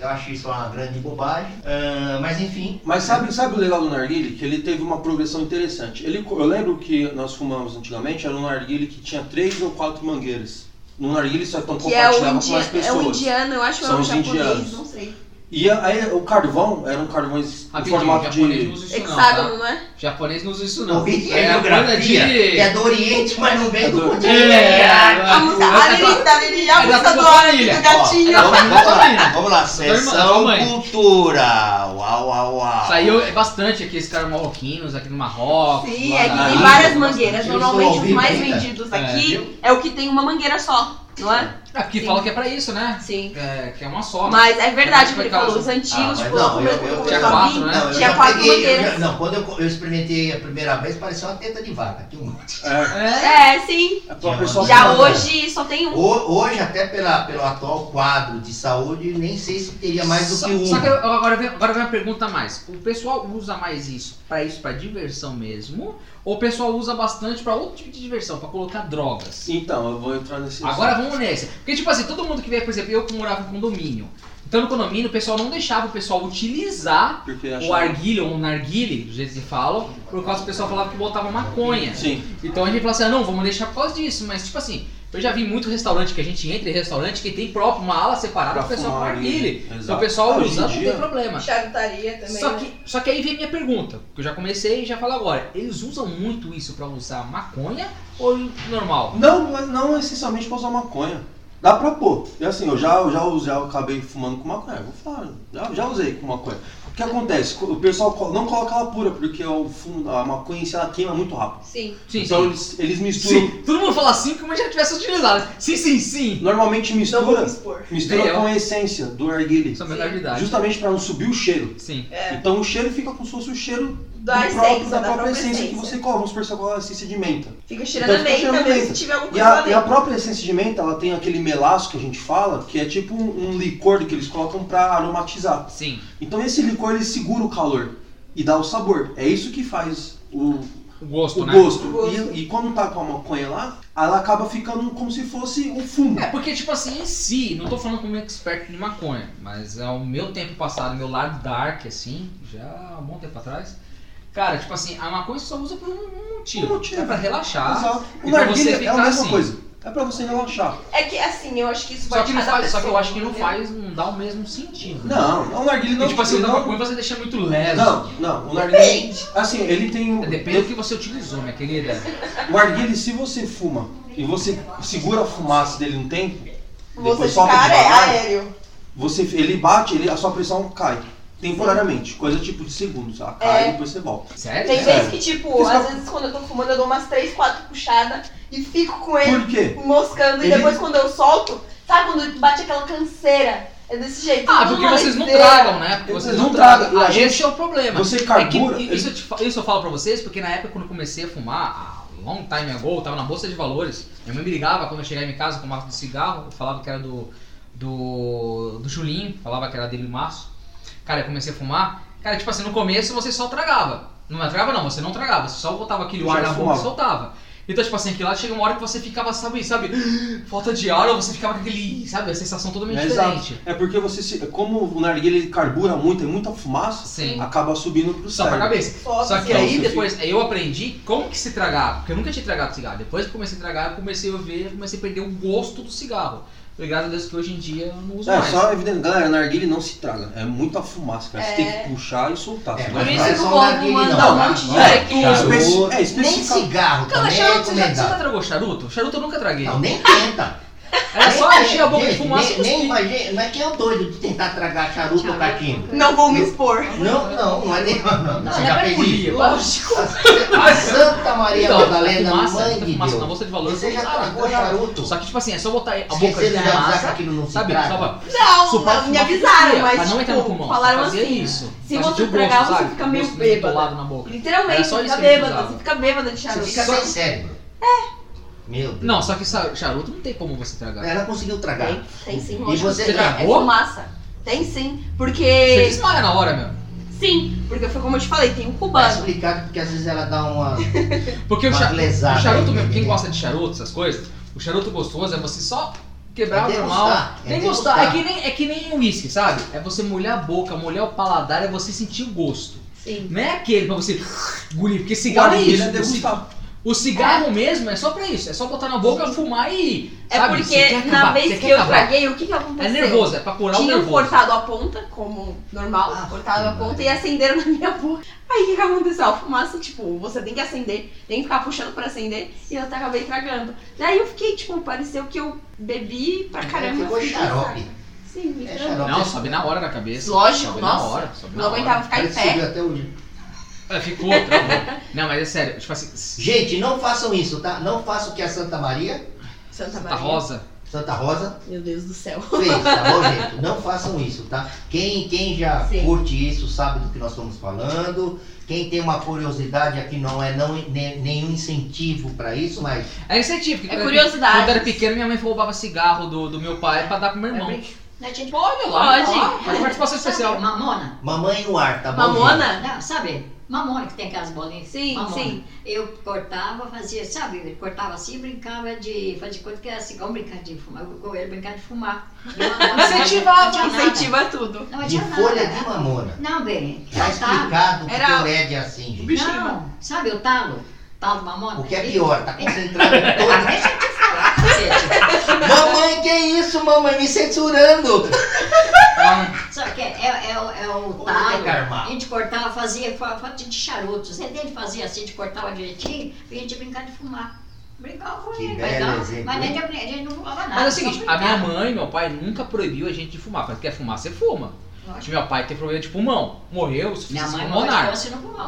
eu acho isso uma grande bobagem. Ah, mas enfim. Mas sabe, sabe o legal do narguile? Que ele teve uma progressão interessante. Ele, eu lembro que nós fumamos antigamente, era um narguile que tinha três ou quatro mangueiras. No narguile só então é o, compartilhava com indi mais é o pessoas. indiano, eu acho que é o japonês, indianos. não sei. E aí, o carvão eram carvões em Rapidinho, formato não de... usa isso não, Hexágono, tá? não é? Japonês não usa isso não. Ouvi É a de... que é do Oriente, mas não vem do É do- continente. É, A música, é, a Lili, a Lili, a é da música do do gatinho. Ó, é Vamos, lá, vamos lá. Sessão mãe. Cultura. Uau, uau, uau. Saiu bastante aqui, esses caras marroquinos aqui no Marrocos. Sim, lá é que tem várias mangueiras. Normalmente os mais vendidos É, aqui é o que tem uma mangueira só, não é? É porque Sim. fala que é pra isso, né? Sim. É, que é uma só. né? Mas é verdade o que ele falou. Os antigos, Ah, tipo, não, como eu- eu, Tinha quatro, né? Não, tinha quatro peguei, eu mangueiras. já- não, quando eu, eu experimentei a primeira vez, parecia uma teta de vaca. Tinha um monte. É, É, sim. é Já hoje só tem um. Ho- Hoje, até pela, pelo atual quadro de saúde, nem sei se teria mais do só, que um. Só que eu- agora vem, agora vem uma pergunta mais. O pessoal usa mais isso pra isso pra diversão mesmo? Ou o pessoal usa bastante pra outro tipo de diversão, pra colocar drogas? Então, eu vou entrar nesse... Agora vamos nessa. Porque, tipo assim, todo mundo que vê, por exemplo, eu que morava em condomínio. Então no condomínio o pessoal não deixava o pessoal utilizar o arguilho ou o narguile, do jeito que falam, por causa que o pessoal falava que botava maconha. Sim. Então a gente falou assim, ah, não, vamos deixar por causa disso, mas tipo assim, eu já vi muito restaurante que a gente entra em restaurante que tem próprio uma ala separada Pra pro pessoal com ali. Então o pessoal Ah, usa, não tem problema. Charutaria também. Só né? que, só que aí vem minha pergunta, que eu já comecei e já falo agora. Eles usam muito isso pra usar maconha ou normal? Não, mas não essencialmente pra usar maconha. Dá pra pôr. E assim, eu já, eu já, usei- já acabei fumando com maconha. Vou falar, já, já usei com maconha. O que acontece? O pessoal não coloca ela pura, porque o fumo, a maconha em si ela queima muito rápido. Sim. Sim, então sim. Eles, eles misturam. Sim, todo mundo fala assim como se já tivesse utilizado. Sim, sim, sim. Normalmente mistura, mistura com a essência do de idade. Justamente pra não subir o cheiro. Sim. É. Então o cheiro fica como se fosse o cheiro Da do essência, da da própria essência que você coloca. Vamos supor, você coloca a essência de menta. Fica cheirando Então a fica menta cheirando mesmo menta. se tiver alguma E coisa a, lá e a própria essência de menta, ela tem aquele melaço que a gente fala, que é tipo um, um licor que eles colocam pra aromatizar. Sim. Então esse licor ele segura o calor e dá o sabor. É isso que faz o, O gosto, o né? gosto. O gosto. E, e quando tá com a maconha lá, ela acaba ficando como se fosse um fumo. É, porque, tipo assim, em si, não tô falando como expert de maconha, mas ao meu tempo passado, meu lado dark, assim, já há um bom tempo atrás, cara, tipo assim, a maconha você só usa por um motivo. Um motivo. É pra relaxar. Exato. O narguilé você é a mesma assim. coisa. É pra você relaxar. É que assim, eu acho que isso Só vai que, não cada faz, só que eu acho que não entendeu? faz, não dá o mesmo sentido. Não, o narguilé não... E, tipo assim, o da maconha você deixa muito leve. não, não, o narguilé... Depende. Assim, ele tem... um- Depende do que você utilizou, minha querida. O arguile, se você fuma e você segura a fumaça dele um tempo, Você depois solta é devagar, aéreo. você, ele bate, ele, a sua pressão cai. Temporariamente, coisa tipo de segundos. Ela cai É. e depois você volta. Sério? Tem É. vezes que, tipo, às vezes quando eu tô fumando, eu dou umas 3, 4 puxadas e fico com ele Por quê? moscando. Ele- E depois quando eu solto, sabe quando bate aquela canseira? É desse jeito. Ah, porque uma vocês não tragam, né? Porque Vocês não não tragam. tragam. Ah, A gente- esse é o problema. Você É carbura. que, isso, eu te fa- isso eu falo pra vocês, porque na época quando eu comecei a fumar, há long time ago, eu tava na bolsa de valores. Minha mãe me ligava quando eu chegava em casa com maço de cigarro, eu falava que era do, do, do Julinho, falava que era dele o maço. Cara, eu comecei a fumar. Cara, tipo assim, no começo você só tragava. Não tragava não, você não tragava, você só botava aquele ar na boca e soltava. Então, tipo assim, aquilo lá chega uma hora que você ficava, sabe, sabe, falta de ar, ou você ficava com aquele, sabe, a sensação totalmente É, exato. diferente. É porque você, se, como o narguilé ele carbura muito, é muita fumaça, Sim. acaba subindo pro Só pra cabeça. Foda-se. Só que aí depois eu aprendi como que se tragava, porque eu nunca tinha tragado cigarro. Depois que eu comecei a tragar, eu comecei a ver, eu comecei a perder o gosto do cigarro. Graças a Deus que hoje em dia eu não uso É, mais. só evidente, galera, narguilé não se traga. É muita fumaça, cara. Você É. tem que puxar e soltar. É, senão vai- é isso que o povo narguilé, manda não. um monte de É, recurso. é, especi- charuto, é, nem especifica- cigarro Cara, também é charuto, você já, você já recomendado. tragou charuto? Charuto eu nunca traguei. Não, nem tenta. Era só encher a boca de fumaça nem, nem imagina, mas quem é o doido de tentar tragar charuto ou cachimbo? Não vou me expor. Não, não, não é nem. Não, Não, você não já é fez isso? lógico. A Santa Maria Então, Madalena, fumaça, mãe de fumaça Deus. na bolsa de valores. Você já tragou tragava. charuto? Só que, tipo assim, é só botar a boca de fumaça, aquilo não se sabe? traga. Só pra- Não, não, me avisaram, mas não entrar no tipo, pulmão. falaram assim. isso. Se você tragar, você fica meio boca. Literalmente, você fica bêbada, você fica bêbada de Você charuto. fica Só- sem cérebro. É. Meu Deus. Não, só que charuto não tem como você tragar. Ela conseguiu tragar. Tem, tem sim, E você Você É tragou? fumaça. Tem sim, Você porque... desmaia na hora, meu. Sim, porque foi como eu te falei, tem um cubano. explicado porque às vezes ela dá uma. Porque o, Uma cha- lesada o charuto mesmo, quem gosta de charuto, essas coisas, o charuto gostoso é você só quebrar É o normal. é nem gostar. degustar. É que nem, é que nem uísque, sabe? É você molhar a boca, molhar o paladar, é você sentir o gosto. Sim. Não é aquele pra você engolir, porque cigarro é Narguilé isso. é O degustar. O cigarro mesmo é só pra isso, é só botar na boca, fumar e. É sabe, porque na vez que eu acabar. traguei, o que que aconteceu? É nervoso, é pra curar o Tinham nervoso. cortado a ponta, como normal, Ah, cortado a sim, ponta e acenderam na minha boca. Aí o que, que aconteceu? A fumaça, tipo, você tem que acender, tem que ficar puxando pra acender e eu acabei tragando. Daí eu fiquei, tipo, pareceu que eu bebi pra caramba. Ficou assim, xarope. sabe? Sim, me É xarope. Não, sobe na hora na cabeça. Lógico, sobe nossa. Na hora, sobe Não na aguentava hora. ficar em pé. até hoje. É, ficou, travou. Não, mas é sério, tipo assim, Gente, não façam isso, tá? Não façam o que a Santa Maria, Santa tá Maria. rosa. Santa Rosa, Meu Deus do céu. fez, tá bom, gente? Não façam isso, tá? Quem, quem já Sim. curte isso sabe do que nós estamos falando. Quem tem uma curiosidade aqui não é não, ne- nenhum incentivo pra isso, mas É incentivo. porque É curiosidade. Quando eu era pequeno, minha mãe roubava cigarro do, do meu pai pra dar pro meu irmão. Né, gente? Olha lá, Pode. lá, faz participação Sabe, especial. mamona. mamãe no ar, tá bom? Mamona? Não, sabe? Mamona, que tem aquelas bolinhas. Sim, mamona. sim. Eu cortava, fazia, sabe, cortava assim e brincava de. Fazia conta que era assim, igual brincar de fumar. Eu ele brincar de fumar. Incentivava, nada. Incentiva tudo. Não De tinha folha nada. de mamona. Não, bem. Tá explicado o Era- que o Ed é assim, gente. bicho é bom. Não, sabe o talo? Talo de mamona? O que é pior, tá concentrado em Ah, cacete. Mamãe, que isso, mamãe? Me censurando. Sabe que é, é, é, o- é talo. Karma. A gente cortava, fazia fa- foto de charutos. Ele dele fazia assim, a gente cortava direitinho e a gente brincar de fumar. Brincava com ele, mas não, mas nem a gente não fumava nada. Mas é o só seguinte, a minha brincava. mãe e meu pai nunca proibiu a gente de fumar. Mas quer fumar, você fuma. Lógico. Que meu pai tem problema de pulmão. Morreu, de pulmonar.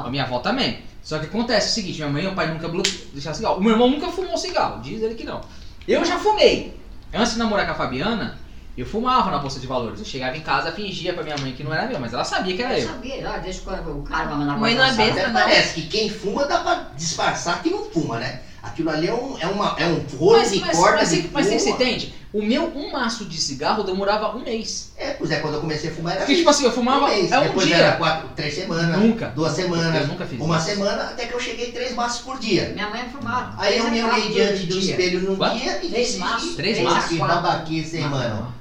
A minha avó também. Só que acontece o seguinte, minha mãe e meu pai nunca deixaram cigarro. O meu irmão nunca fumou cigarro, diz ele que não. Eu já fumei. Antes de namorar com a Fabiana, eu fumava na bolsa de valores. Eu chegava em casa, fingia pra minha mãe que não era meu, mas ela sabia que era Eu eu. sabia, desde quando o cara vai mandar Mãe não é besta, Até não. parece que quem fuma dá pra disfarçar que não fuma, né? Aquilo ali é um, é uma, é um rolo Mas, de mas, corda mas, de você- mas você entende? O meu, um maço de cigarro demorava um mês. É, pois é, quando eu comecei a fumar era Porque, tipo assim, eu fumava um mês. é um Depois dia. era quatro, três semanas, Nunca. duas semanas, Eu nunca fiz uma isso. semana, até que eu cheguei três maços por dia. Minha mãe fumava. Aí eu me olhei diante do dia. espelho num Quanto? dia e Três maços, Três "Pô, maços? Que babaquice, hein, mano?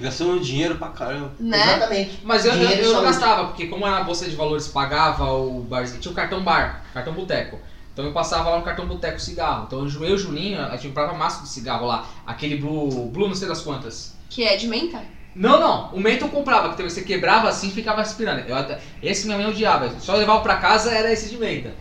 Gastando dinheiro pra caramba. Né? Exatamente. Mas eu, eu, eu não gastava, porque como a bolsa de valores pagava o barzinho, tinha o cartão bar, cartão boteco. Então eu passava lá no cartão boteco cigarro. Então eu eu e o Juninho, a gente comprava maço de cigarro lá. Aquele blue, blue não sei das quantas. Que é de menta? Não, não. O mento eu comprava, que você quebrava assim e ficava respirando. Eu até- esse minha mãe odiava. Só levava pra casa era esse de menta.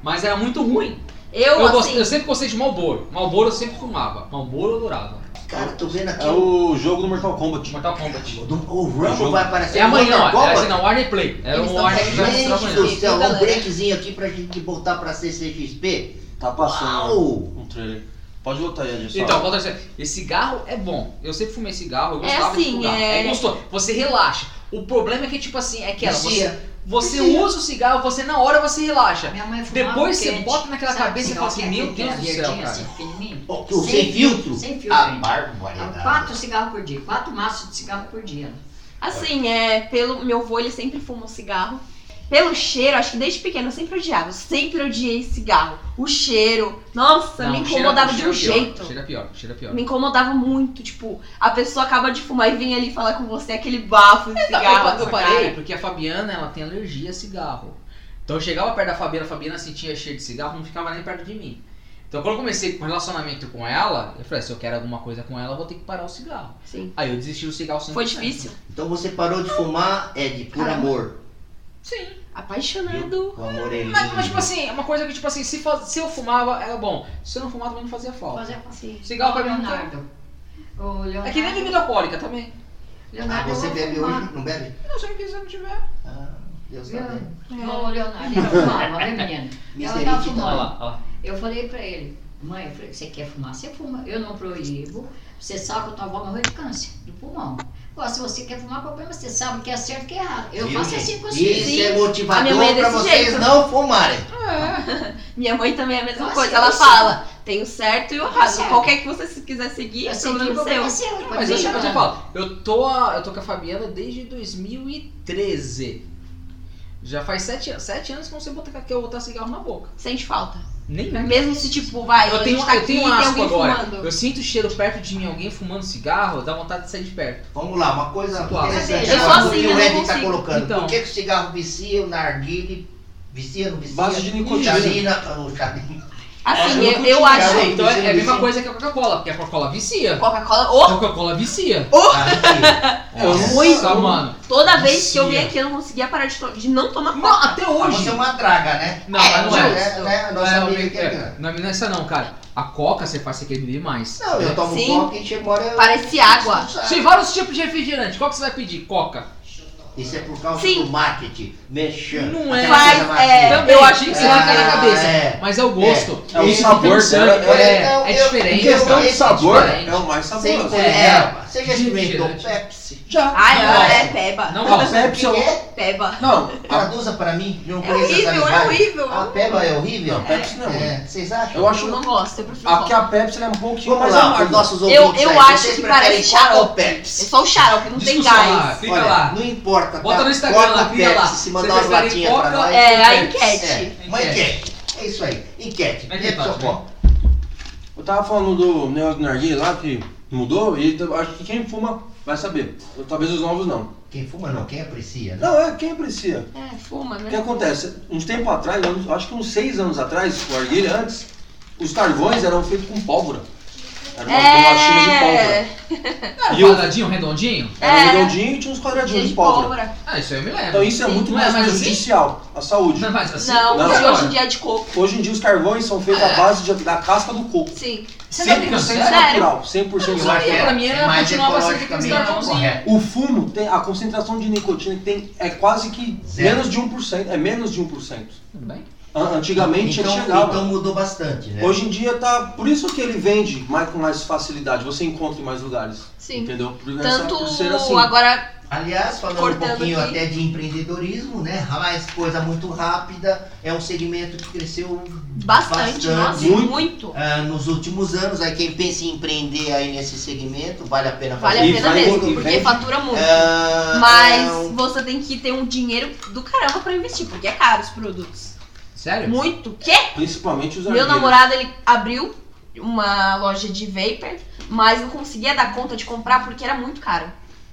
Mas era muito ruim. Eu, Eu, assim, gost- eu sempre gostei de Malboro. Malboro eu sempre fumava. Malboro eu adorava. Cara, tô vendo aqui É o, o jogo do Mortal Kombat. Mortal Kombat. do- o Rumble jogo. vai aparecer É amanhã, Mortal ó. É Kombat. assim, na Warner Play. Era Eles um Warner que vai fazendo mostrar Gente amanhã. do céu, um breakzinho aqui pra gente voltar pra CCXP. Tá passando Uau! um trailer. Pode voltar aí, só. Então, volta a dizer, esse cigarro é bom. Eu sempre fumei cigarro, eu É gostava de assim, fumar. é- É gostoso. Você relaxa. O problema é que, tipo assim, é que ela, você, você usa o cigarro, você na hora você relaxa. Minha mãe fumava Depois você quente. bota naquela Sabe, cabeça e fala assim, meu Deus do céu, cara. assim, pequenininho. Ó, o sem filtro? Sem filtro. A hein? barbaridade. Quatro cigarros por dia, quatro maços de cigarro por dia. Assim, é, pelo meu avô, ele sempre fuma um cigarro. Pelo cheiro, acho que desde pequeno eu sempre odiava. Eu sempre odiei cigarro. O cheiro, nossa, Não, me cheiro- incomodava de um é pior, jeito. O cheiro é pior, é pior. Me incomodava muito, tipo, a pessoa acaba de fumar e vem ali falar com você aquele bafo de Não, cigarro. eu, parei porque a Fabiana, ela tem alergia a cigarro. Então eu chegava perto da Fabiana, a Fabiana sentia cheiro de cigarro, não ficava nem perto de mim. Então quando eu comecei com relacionamento com ela, eu falei, se eu quero alguma coisa com ela, eu vou ter que parar o cigarro. Sim. Aí eu desisti do cigarro 100%. Foi difícil. Então você parou de fumar, Ed, por Caramba. amor. Sim. Apaixonado. O amor é lindo. Mas, mas, tipo assim, é uma coisa que, tipo assim, se, faz- se eu fumava, era bom. Se eu não fumava, também não fazia falta. Fazer Sim. Cigarro pra mim não tem. Leonardo. O Leonardo. É que nem bebida alcoólica também. Ah, Leonardo, eu você bebe fumar. hoje? Não bebe? Não, se eu não quiser, não tiver. Ah, Deus Viu? sabe. Ô, Leonardo, ele fumava, viu, menina? Ela tava It fumando. Eu falei pra ele, mãe, eu falei, você quer fumar? Você fuma. Eu não proíbo. Você sabe que a tua avó morreu de câncer do pulmão. Agora, se você quer fumar, problema, você sabe que é certo e que é errado. Eu Viu, faço gente? assim com os Isso filhos. é A minha motivador é pra vocês jeito. não fumarem. Minha mãe também é a mesma Nossa, coisa. Ela sei. fala, tem o certo e o errado. certo. Qualquer que você quiser seguir, é Eu sei que o problema é seu. seu. Mas pode eu, eu lá. falo, eu tô, eu tô com a Fabiana desde 2013. Já faz sete, sete anos que eu não sei botar, que eu botar cigarro na boca. Sente falta. Nem Mesmo se, tipo, vai, Eu a tenho, gente tá eu tenho um asco alguém agora. fumando. Eu sinto o cheiro perto de mim, alguém fumando cigarro, dá vontade de sair de perto. Vamos lá, uma coisa interessante Eu sou agora assim, que o não Ed tá colocando. Então. Por que, que o cigarro vicia, o narguile vicia, não vicia? Base de nicotina. Assim, É, eu eu, não acho. cara. então é, é a mesma coisa que a Coca-Cola, porque a Coca-Cola vicia. Coca-Cola. A Oh, Coca-Cola vicia. Ah, vicia. Nossa, muito. mano. toda vez que eu vim Vicia. aqui, eu não conseguia parar de, to- de não tomar Não, Coca. até Ah, hoje. Você é uma draga, né? Não, mas não é. Né, né, nossa Não é, amiga aqui é é, não é não é essa não, cara. A Coca você faz você querer beber mais. Não, eu tomo Sim. coca e hora eu... Parece água. Tem vários tipos de refrigerante. Qual que você vai pedir? Coca. Isso é por causa Sim. do marketing. Mexendo. Não é. Faz, é, Também, eu acho que você vai ficar na é, cabeça. é. Mas é o gosto. É o Isso sabor? É, Não, é eu- diferente. Em questão de esse sabor, é o mais saboroso. É. Você já experimentou. Pepsi? Já. Ai, Não. é peba. Não A gosto. Pepsi é O que é? Peba. Não, Traduza pra mim, eu não É horrível, é horrível. A Peba é horrível? Não, Pepsi não é. É, vocês acham? Eu acho Eu não gosto, eu prefiro Aqui a Pepsi é um pouquinho mais para amarga. nossos Eu- ouvintes eu aí, acho que parece xarope. É só o xarope, não tem gás. fica lá. não importa, Bota tá? no Instagram lá, Pepsi, lá. se mandar umas latinhas pra Coca nós. É, a enquete. É, uma enquete. É isso aí, enquete. Pó? Eu tava falando do negócio do narguilha lá que mudou e acho que quem fuma vai saber. Talvez os novos não. Quem fuma não, quem aprecia, né? Não, é quem aprecia. É, fuma, O que né? acontece? Uns tempo atrás, acho que uns seis anos atrás, o arguilha antes, os carvões eram feitos com pólvora. Era uma bolachinha de pólvora. É, Ah, E eu- quadradinho, redondinho? Era É. redondinho e tinha uns quadradinhos de de pólvora. pólvora. Ah, isso aí eu me lembro. Então isso é Sim. muito é mais mais assim? prejudicial à saúde. Não, mas assim? Não, Não. porque hoje Agora. em dia é de coco. Hoje em dia os carvões são feitos à base de- da casca do coco. Sim. Você tá brincando 100% sério? natural, 100% Eu natural. pra mim era mais continuava sendo ecologicamente aquele carvãozinho. correto. O fumo tem a concentração de nicotina que tem é quase que Zero. menos de 1%, é menos de 1%. Tudo bem. An- Antigamente então, ele chegava. então mudou bastante, né? Hoje em dia tá. Por isso que ele vende mais, com mais facilidade, você encontra em mais lugares. Sim. Entendeu? Por, Tanto por ser assim. agora. Aliás, falando um pouquinho aqui. até de empreendedorismo, né? Mais coisa muito rápida, é um segmento que cresceu Bastante, nossa, Muito. muito. ah, nos últimos anos. Aí quem pensa em empreender aí nesse segmento, vale a pena Vale fazer. a E pena mesmo, porque vende. fatura muito. Ah, Mas é um- você tem que ter um dinheiro do caramba pra investir, porque é caro os produtos. Sério? Muito. Quê? Principalmente os Meu namorado, ele abriu uma loja de vapor, mas não conseguia dar conta de comprar porque era muito caro.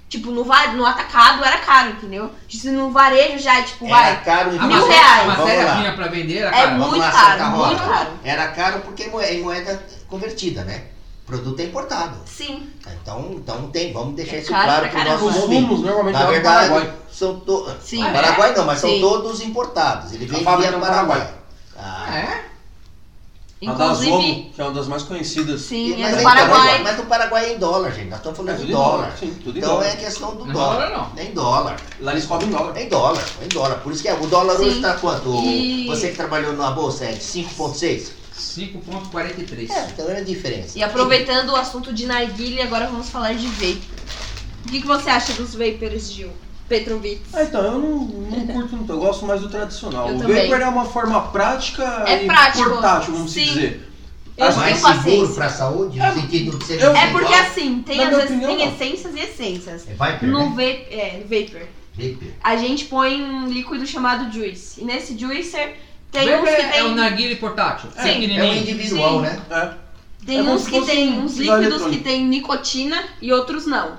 Tipo, no, no atacado era caro, entendeu? Se no varejo já é tipo, era vai. caro A em Mil reais. A Vamos matéria-prima lá. pra vender era É cara. Vamos muito lá, caro, muito caro. Era caro porque é é moeda convertida, né? O produto é importado. Sim. Então, então tem, vamos deixar É isso claro para os caramba. nossos Os normalmente Na é do verdade, Paraguai. são todos. Sim. Paraguai não, mas são Sim. todos importados. Ele vem via é no Paraguai. Paraguai. Ah, É? A da que é uma das mais conhecidas. sim, E- é mas, do é em Paraguai. dólar, mas o Paraguai é em dólar, gente. Nós estamos É falando tudo de em dólar. Sim, tudo em Então dólar. é questão do Não é dólar. dólar, não. É em dólar. Lá eles cobram em dólar. É em dólar, é em dólar. Por isso que é, o dólar Sim. hoje está quanto? E- Você que trabalhou na bolsa é de 5,6? 5.43. É, então é a diferença. E aproveitando o assunto de narguilha, agora vamos falar de vape. O que, que você acha dos vapers, Gil? Petrovic. Ah, então, eu não, não curto muito, eu gosto mais do tradicional. Eu o também. Vapor é uma forma prática É e prático, portátil, vamos sim. dizer. Eu Mas não mais seguro para a saúde, no É, sentido de ser É igual. porque assim, tem, às vezes, opinião, tem não. essências e essências. É Viper, No né? vape, é, vapor, Vapor. a gente põe um líquido chamado juice. E nesse juicer tem uns que é, é tem. o narguile portátil. Sim. É um individual, Sim. né? É. Tem É uns que tem um uns líquidos que tem nicotina e outros não.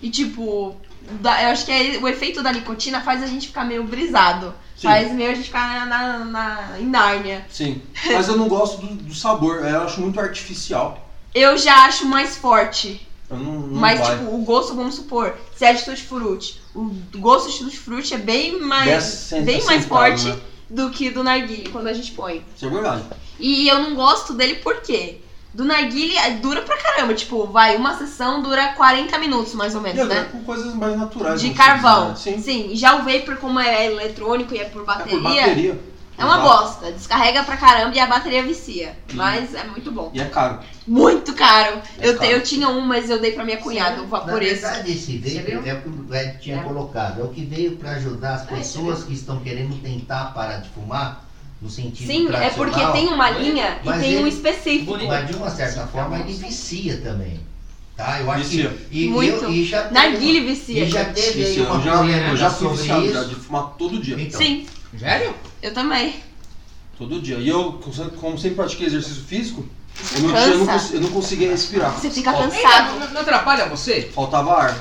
E tipo, da- eu acho que é- o efeito da nicotina faz a gente ficar meio brisado. Sim. Faz meio a gente ficar na, na, na- em Nárnia. Sim. Mas eu não gosto do, do sabor, eu acho muito artificial. Eu já acho mais forte. Eu não, não Mas, vai. tipo, o gosto, vamos supor, se é de tutti frutti, o gosto de tutti frutti é bem mais, Dez bem mais forte né? Do que do narguilé, quando a gente põe. Isso é verdade. E eu não gosto dele por quê? Do narguilé eh, dura pra caramba, tipo, vai, uma sessão dura 40 minutos, mais ou E menos, agora né? com coisas mais naturais. De dizer, carvão. né? Sim. Sim, já o vapor, como é eletrônico e é por É bateria, por bateria. É uma Exato. bosta. Descarrega pra caramba e a bateria vicia. Mas é muito bom. E é caro. Muito caro. É eu, te- caro. eu tinha um, mas eu dei pra minha cunhada, o Na vaporês. verdade, esse veio é o que o Ed tinha É. colocado. É o que veio para ajudar as você pessoas que estão querendo tentar parar de fumar, no sentido Sim, é porque tem uma linha e tem um ele- específico. Bonito. Mas de uma certa forma ele vicia também. Tá? Eu acho Vicia. que. E, Muito. eu- e já teve Narguile vicia. E já teve aí Isso, uma eu já, eu já fui sobre isso. de fumar todo dia. Então, Sim, Sério? eu também. Todo dia. E eu, como sempre pratiquei exercício físico, eu não, tinha, eu não, cons- eu não conseguia respirar. Você fica Fal- cansado. Não, não atrapalha você? Faltava ar.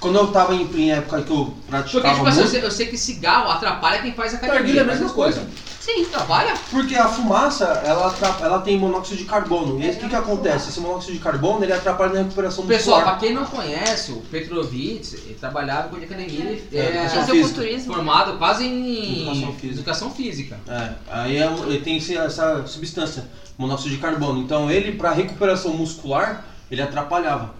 Quando eu tava em, em época que eu Porque, praticava tipo assim, eu muito, sei, eu sei que cigarro atrapalha quem faz academia. é a mesma coisa. Sim. Atrapalha? porque a fumaça, ela, ela tem monóxido de carbono. E aí o que que acontece? Esse monóxido de carbono, ele atrapalha na recuperação Pessoal, pra muscular. quem não conhece, o Petrovitz ele trabalhava com de academia, É, é, Fisiculturismo. formado quase em Educação física. educação física. É, aí é ele tem essa substância, monóxido de carbono. Então ele, para recuperação muscular, ele atrapalhava.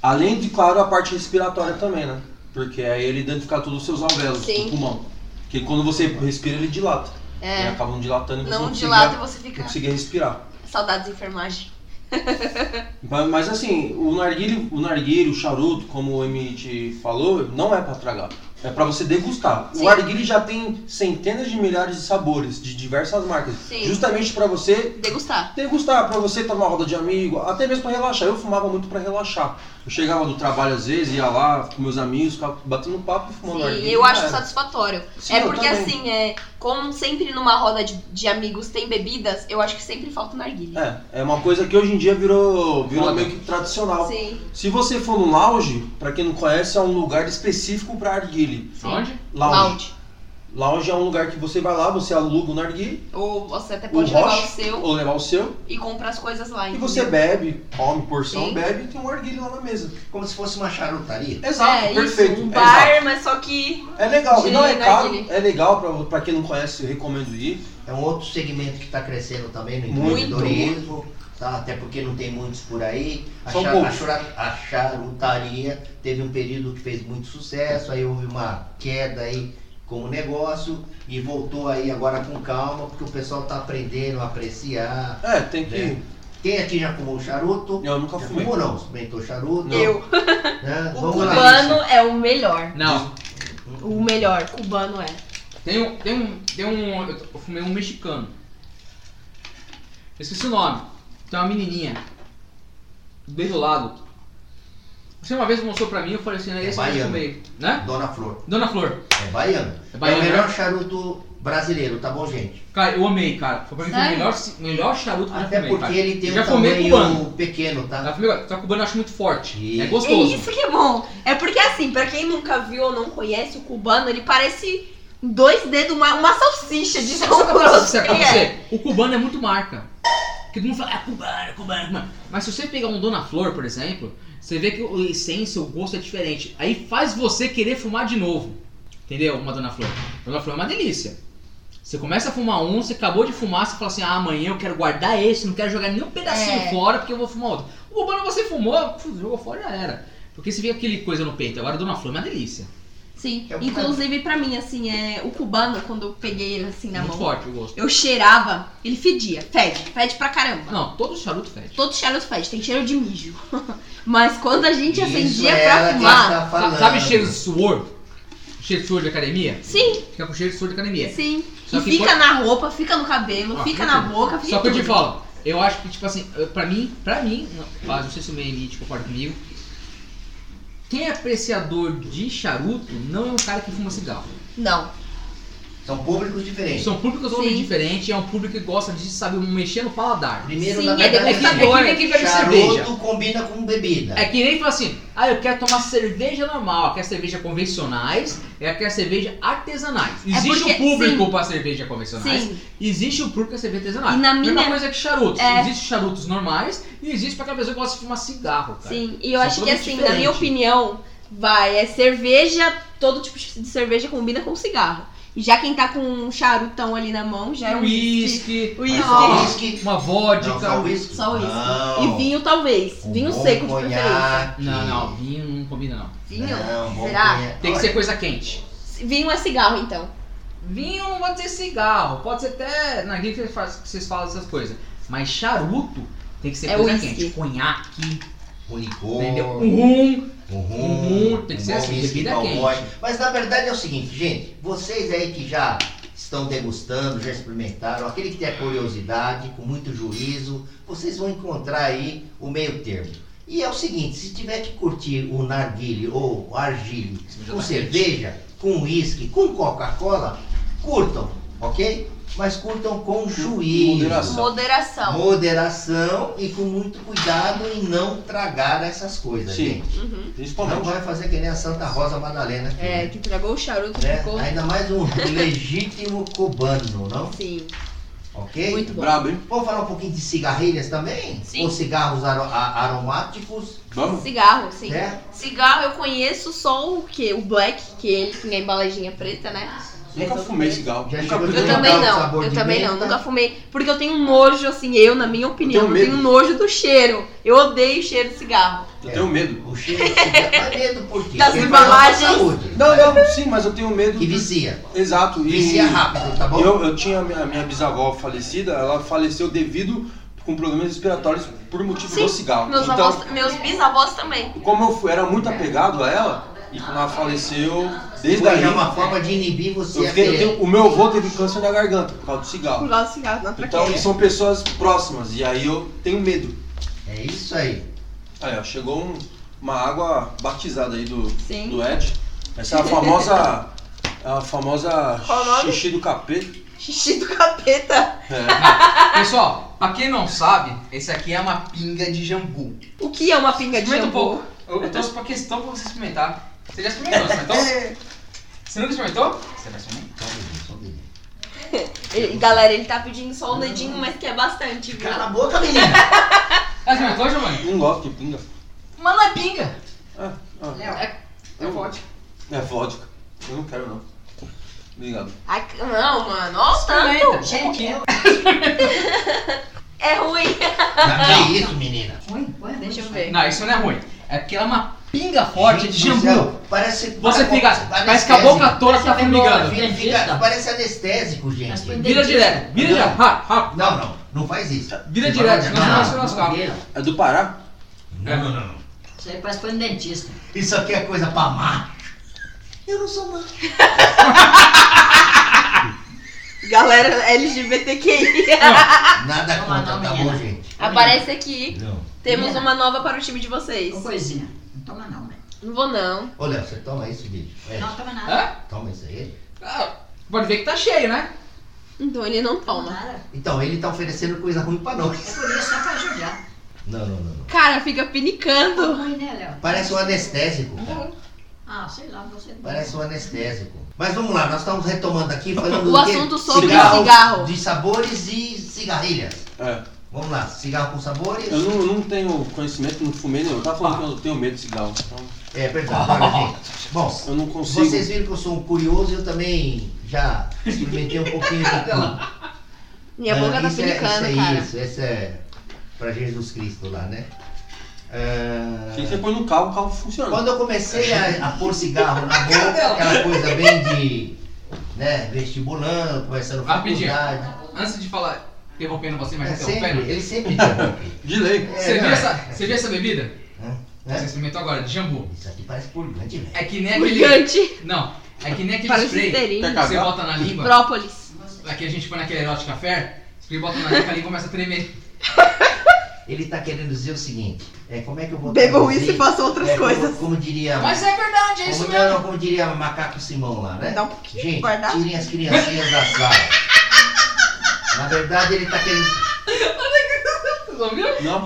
Além de, claro, a parte respiratória também, né? Porque aí ele danifica todos os seus alvéolos Sim. do pulmão. Porque quando você respira, ele dilata. E É. acabam dilatando e você Não não dilata e você não fica. conseguia respirar. Saudades de enfermagem. Mas, mas, assim, o narguilho, o narguilho, o charuto, como o Emit falou, não é pra tragar. É pra você degustar. Sim. O arguile já tem centenas de milhares de sabores de diversas marcas. Sim. Justamente pra você Degustar. degustar, pra você tomar uma roda de amigo, até mesmo pra relaxar. Eu fumava muito pra relaxar. Eu chegava do trabalho às vezes, ia lá com meus amigos, ficava batendo papo e fumando Sim, eu acho Era. satisfatório. Sim, é porque assim, é, como sempre numa roda de, de amigos tem bebidas, eu acho que sempre falta o narguilha. É, é uma coisa que hoje em dia virou, virou meio que tradicional. Sim. Se você for no lounge, pra quem não conhece, é um lugar específico pra arguile. Onde? Lounge. Lounge. Lounge é um lugar que você vai lá, você aluga o narguile, Ou você até o pode levar o roche, seu ou levar o seu, e comprar as coisas lá. e entendeu? você bebe, come porção, Sim. bebe e tem um narguile lá na mesa. Como se fosse uma charutaria. Exato, É perfeito. isso, um é bar, exato. mas só que. É legal, e não é caro, narguilé. é legal pra, pra quem não conhece, eu recomendo ir. É um outro segmento que está crescendo também no empreendedorismo, tá? até porque não tem muitos por aí. A, São cha- a chura- a charutaria teve um período que fez muito sucesso, aí houve uma queda aí como negócio e voltou aí agora com calma, porque o pessoal está aprendendo a apreciar. É, tem que. É. Quem aqui já fumou charuto? Eu nunca Já fumei. fumou não? Experimentou charuto? Não. Eu. Né? O Vamos lá. cubano é o melhor. Não. O melhor, cubano é. Tem um. Tem um. Tem um. Eu fumei um mexicano. Eu esqueci o nome. Tem uma menininha. Bem do lado. Você uma vez mostrou pra mim, eu falei assim, é esse que eu baiano. fumei. Né? Dona Flor. Dona Flor. É baiano. É baiano, é o melhor né? charuto brasileiro, tá bom, gente? Cara, eu amei, cara. Foi pra mim foi o melhor, melhor charuto que eu já Até fumei, porque cara. ele tem já um fumei cubano. pequeno, tá? Já fumei, só cubano eu acho muito forte. Isso. É É gostoso. isso que é bom. É porque assim, pra quem nunca viu ou não conhece o cubano, ele parece dois dedos, uma, uma salsicha de tão grosso é. você? O cubano é muito marca. Porque todo mundo fala, ah, cubano, cubano, cubano. Mas se você pegar um Dona Flor, por exemplo, você vê que a essência, o gosto é diferente. Aí faz você querer fumar de novo. Entendeu? Uma Dona Flor. Dona Flor é uma delícia. Você começa a fumar um, você acabou de fumar, você fala assim, ah, amanhã eu quero guardar esse, não quero jogar nenhum pedacinho É. fora porque eu vou fumar outro. O cubano você fumou, jogou fora já era. Porque você vê aquele coisa no peito. Agora Dona Flor é uma delícia. Sim, É inclusive pra mim, assim, é o cubano, quando eu peguei ele assim na muito mão, forte o gosto. eu cheirava, ele fedia, fede, fede pra caramba. Não, todo charuto fede. Todo cheiro fede, tem cheiro de mijo. Mas quando a gente Isso acendia é pra ela que fumar. Sa- falando. Sabe cheiro de suor? Cheiro de suor de academia? Sim, Fica com cheiro de suor de academia. sim. Só e que fica quando- na roupa, fica no cabelo, Ah, fica fica na tudo. boca, fica Só que eu te tudo. falo, eu acho que, tipo assim, pra mim, pra mim, não, mas não sei se o meio elite concorda comigo, quem é apreciador de charuto não é um cara que fuma cigarro. Não. São públicos diferentes. São públicos totalmente diferentes, é um público que gosta de, sabe, mexer no paladar. Primeiro, Sim, na é verdade, É que, é que charuto cerveja. combina com bebida. É que nem fala assim, ah, eu quero tomar cerveja normal, eu quero cerveja convencionais, eu quero cerveja artesanais. Existe É porque- um público para cerveja convencionais, Sim. existe o público para cerveja artesanal. E na Mesma minha- coisa que charutos. É. Existe charutos normais e existe para aquela pessoa que gosta de fumar cigarro, cara. Sim, e eu São acho que assim, na minha diferentes. opinião, vai, é cerveja, todo tipo de cerveja combina com cigarro. E já quem tá com um charutão ali na mão já é um Whisky, Whisky. Só whisky. uma Não, vodka. só whisky. Só uísque. Não. E vinho talvez. Um vinho seco de preferência. Não, não, vinho não combina não. Vinho? Não, Será? conhaque. Tem que ser coisa quente. Vinho é cigarro, então. Vinho não pode ser cigarro, pode ser até na que vocês falam essas coisas. Mas charuto tem que ser É coisa whisky. quente. Conhaque, Um licor. entendeu? Um rum. Um rum, Um rum, tem que ser bom assim, bebida quente. Mas na verdade é o seguinte, gente, vocês aí que já estão degustando, já experimentaram, aquele que tem a curiosidade, com muito juízo, vocês vão encontrar aí o meio termo. E é o seguinte, se tiver que curtir o narguile ou o argile com cerveja, com uísque, com Coca-Cola, curtam, ok? Mas curtam com juízo. Moderação. Moderação. Moderação e com muito cuidado em não tragar essas coisas, Sim. gente. Uhum. Não Principalmente. vai fazer que nem a Santa Rosa Madalena aqui. É, né? que tragou o charuto, Né? ficou. Ainda mais um legítimo cubano, não? Sim, Ok? muito bom. Brabo, hein? Vamos falar um pouquinho de cigarrilhas também? Sim. Ou cigarros aro- a- aromáticos, Vamos? Cigarro, sim. né? Cigarro eu conheço só o que? O black, que é ele tem a embalejinha preta, né? Nunca fumei cigarro. Já Nunca Eu também não, sabor eu de também não, nunca fumei. Porque eu tenho um nojo, assim, eu, na minha opinião, eu tenho tenho, medo. nojo do cheiro. Eu odeio o cheiro de cigarro. Eu tenho medo. O cheiro de cigarro. Medo por quê? Das Porque pra embalagens. saúde. Não, não, sim, mas eu tenho medo. Que do- vicia. Exato. E Vicia rápido, tá bom? Eu, eu tinha a minha, minha bisavó falecida, ela faleceu devido com problemas respiratórios por motivo Sim, do cigarro. Meus, então, avós, meus bisavós também. como eu fui- era muito apegado a ela, e quando ela faleceu, desde Foi aí. já uma forma de inibir você eu a fiquei- eu tenho- o meu avô teve câncer na garganta por causa do Por cigarro. causa do cigarro na Então, e são pessoas próximas, e aí eu tenho medo. É isso aí. Aí, ó, chegou um- uma água batizada aí do, Sim. do Ed. Essa é a famosa. A famosa Qual o nome? xixi do capeta. Xixi do capeta. É. Pessoal, pra quem não sabe, esse aqui é uma pinga de jambu. O que é uma pinga de Experimenta um jambu? pouco. Eu, eu trouxe pra questão pra você experimentar. Você já experimentou, você experimentou? É. Você nunca experimentou? Você vai experimentar. Só um dedinho, só um dedinho. E, galera, ele tá pedindo só um dedinho, mas que é bastante, viu? Cala a boca, menina! Já experimentou, Giovanni? Não gosto de pinga. Mas não é pinga. Ah, ah, É, é vodka. é vodka. Eu não quero não. Obrigado. Ai, não, mano. Olha o tanto. Gente, eu. É ruim. Ah, que isso, menina? Põe, põe, Deixa eu ver. Não, isso não é ruim. É porque ela é uma pinga forte de Gente do jambu. céu, Parece. Você fica. Parece que a boca toda tá formigando. Fica- Parece anestésico, gente. Vira direto, vira direto. Rápido, rápido. Não, não, não faz isso. Vira Você direto, senão você não. É do Pará? não, não, não, não. Isso aí parece põe no dentista. Isso aqui é coisa pra macho. Eu não sou macho. Galera LGBTQI. Nada contra, não, tá bom, gente? Aparece aqui. Não. Temos Menina. uma nova para o time de vocês. Uma coisinha. Não toma não, né? Não vou não. Ô, Léo, você toma isso, bicho? É, Não toma nada. Hã? Toma isso aí. Ah, Pode ver que tá cheio, né? Então ele não Toma toma. nada. Então, ele tá oferecendo coisa ruim pra É nós. por isso só pra judiar. Não, não, não, não. Cara, fica Tá pinicando. ruim, né, Léo? Parece um anestésico, cara. Ah, sei lá, você. Parece um anestésico. Mas vamos lá, nós estamos retomando aqui falando O do quê? assunto sobre cigarro. De sabores e cigarrilhas. É. Vamos lá, cigarro com sabores. Eu não, não tenho conhecimento, não fumei nenhum. Eu tava falando que eu tenho medo de cigarro. Então É verdade, gente. Bom, eu não consigo. vocês viram que eu sou um curioso e eu também já experimentei um pouquinho de tudo. Minha Ah, boca tá isso é- pinicando, isso é cara. Isso, esse é pra Jesus Cristo lá, né? Ah, que você põe no carro, o carro funciona. Quando eu comecei a, a pôr cigarro na boca, aquela coisa bem de né, vestibulando, começando Rapidinho. faculdade. Antes de falar, interrompendo você, mas É sempre, interrompendo. ele sempre interrompe. De lei. É, Você viu, é. essa, você viu essa bebida? Hã? Você experimentou agora, de jambu. Isso aqui parece purgante, velho. É que nem aquele. Purgante. Não, é que nem aquele Parece spray esterinho. que você bota na língua. Própolis. Aqui a gente põe naquele erótico café, spray bota na língua, língua começa a tremer. Ele tá querendo dizer o seguinte, é, como é que eu vou Bebam isso e façam outras É, como- coisas. Como, diria... Mas é verdade, é isso como, mesmo. não, como diria Macaco Simão lá, né? Dá um pouquinho, Gente, guardar. tirem as criancinhas da sala. Na verdade, ele tá querendo... Vocês ouviram? Não.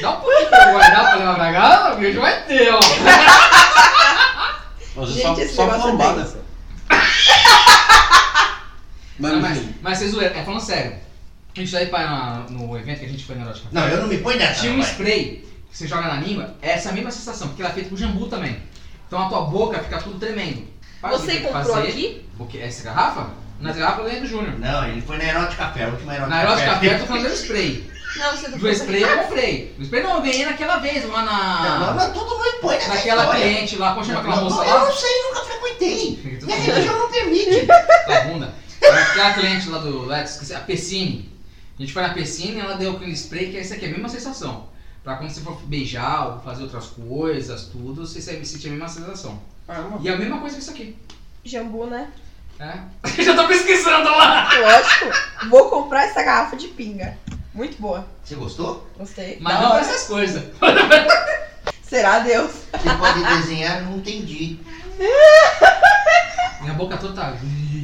Dá um pouquinho pra eu guardar pra levar pra casa, porque hoje vai ter, ó. Mas Gente, só, só é flambada. Mas, Não, mas, mas vocês zoeira, é falando sério. A gente aí para na- no evento que a gente foi na erótica Não, eu não me ponho nessa. Tinha um spray que você joga na língua, é essa mesma sensação, porque ela é feita com jambu também. Então a tua boca fica tudo tremendo. Você comprou fazer. aqui? O que? Essa garrafa? Nas garrafas eu ganhei do Júnior. Não, ele foi na Erótica Café, a última Erótica Na Erótica Café eu tô falando do spray. Não, você tá Do spray eu comprei. Do spray não, eu ganhei naquela vez, lá não, na. não, todo mundo põe nessa Naquela história. cliente lá, como chama aquela moça não, Eu lá? não sei, nunca frequentei. Tudo Minha bem. religião não permite. Da bunda. Aquela cliente lá do Lex, esqueci, a Pessine. A gente foi na Pessine e ela deu aquele spray que é esse aqui, a mesma sensação. Pra quando você for beijar ou fazer outras coisas, tudo, você sentir a mesma sensação. caramba. E é a mesma coisa que isso aqui. Jambu, né? É. Já tô pesquisando lá. Lógico. Vou comprar essa garrafa de pinga. Muito boa. Você gostou? Gostei. Mas Da não pra hora. essas coisas. Será Deus? Você pode desenhar, não entendi. Minha boca toda tá.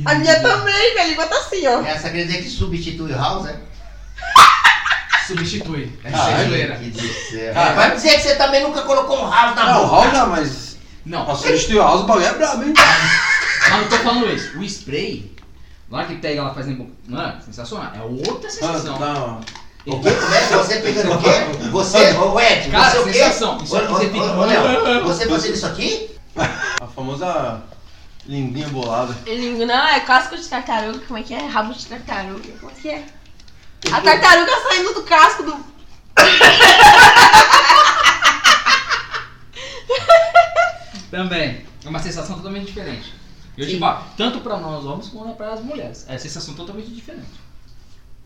A minha também, minha língua tá assim, ó. Essa quer dizer que substitui o House, é? Substitui. É Ah, é? zoeira. Ah, Vai dizer que você também nunca colocou um House na Não, o boca. Raul já, mas. Não, Pra substituir o House, o bagulho é brabo, hein? Mas não tô falando isso. O spray, na hora que pega ela faz na boca. Mano, sensacional. É outra sensação. Ah, não. O é que você pegando o quê? Você, ô Ed, Cara, você o quê? sensação. Isso aqui você fica. ô, Léo, você fazendo isso aqui? A famosa linguinha bolada. Não, é casco de tartaruga. Como é que é? Rabo de tartaruga. Como é que é? A tartaruga saindo do casco do. Também. É uma sensação totalmente diferente. Eu te falo, tanto pra nós homens quanto para as mulheres. É sensação totalmente diferente.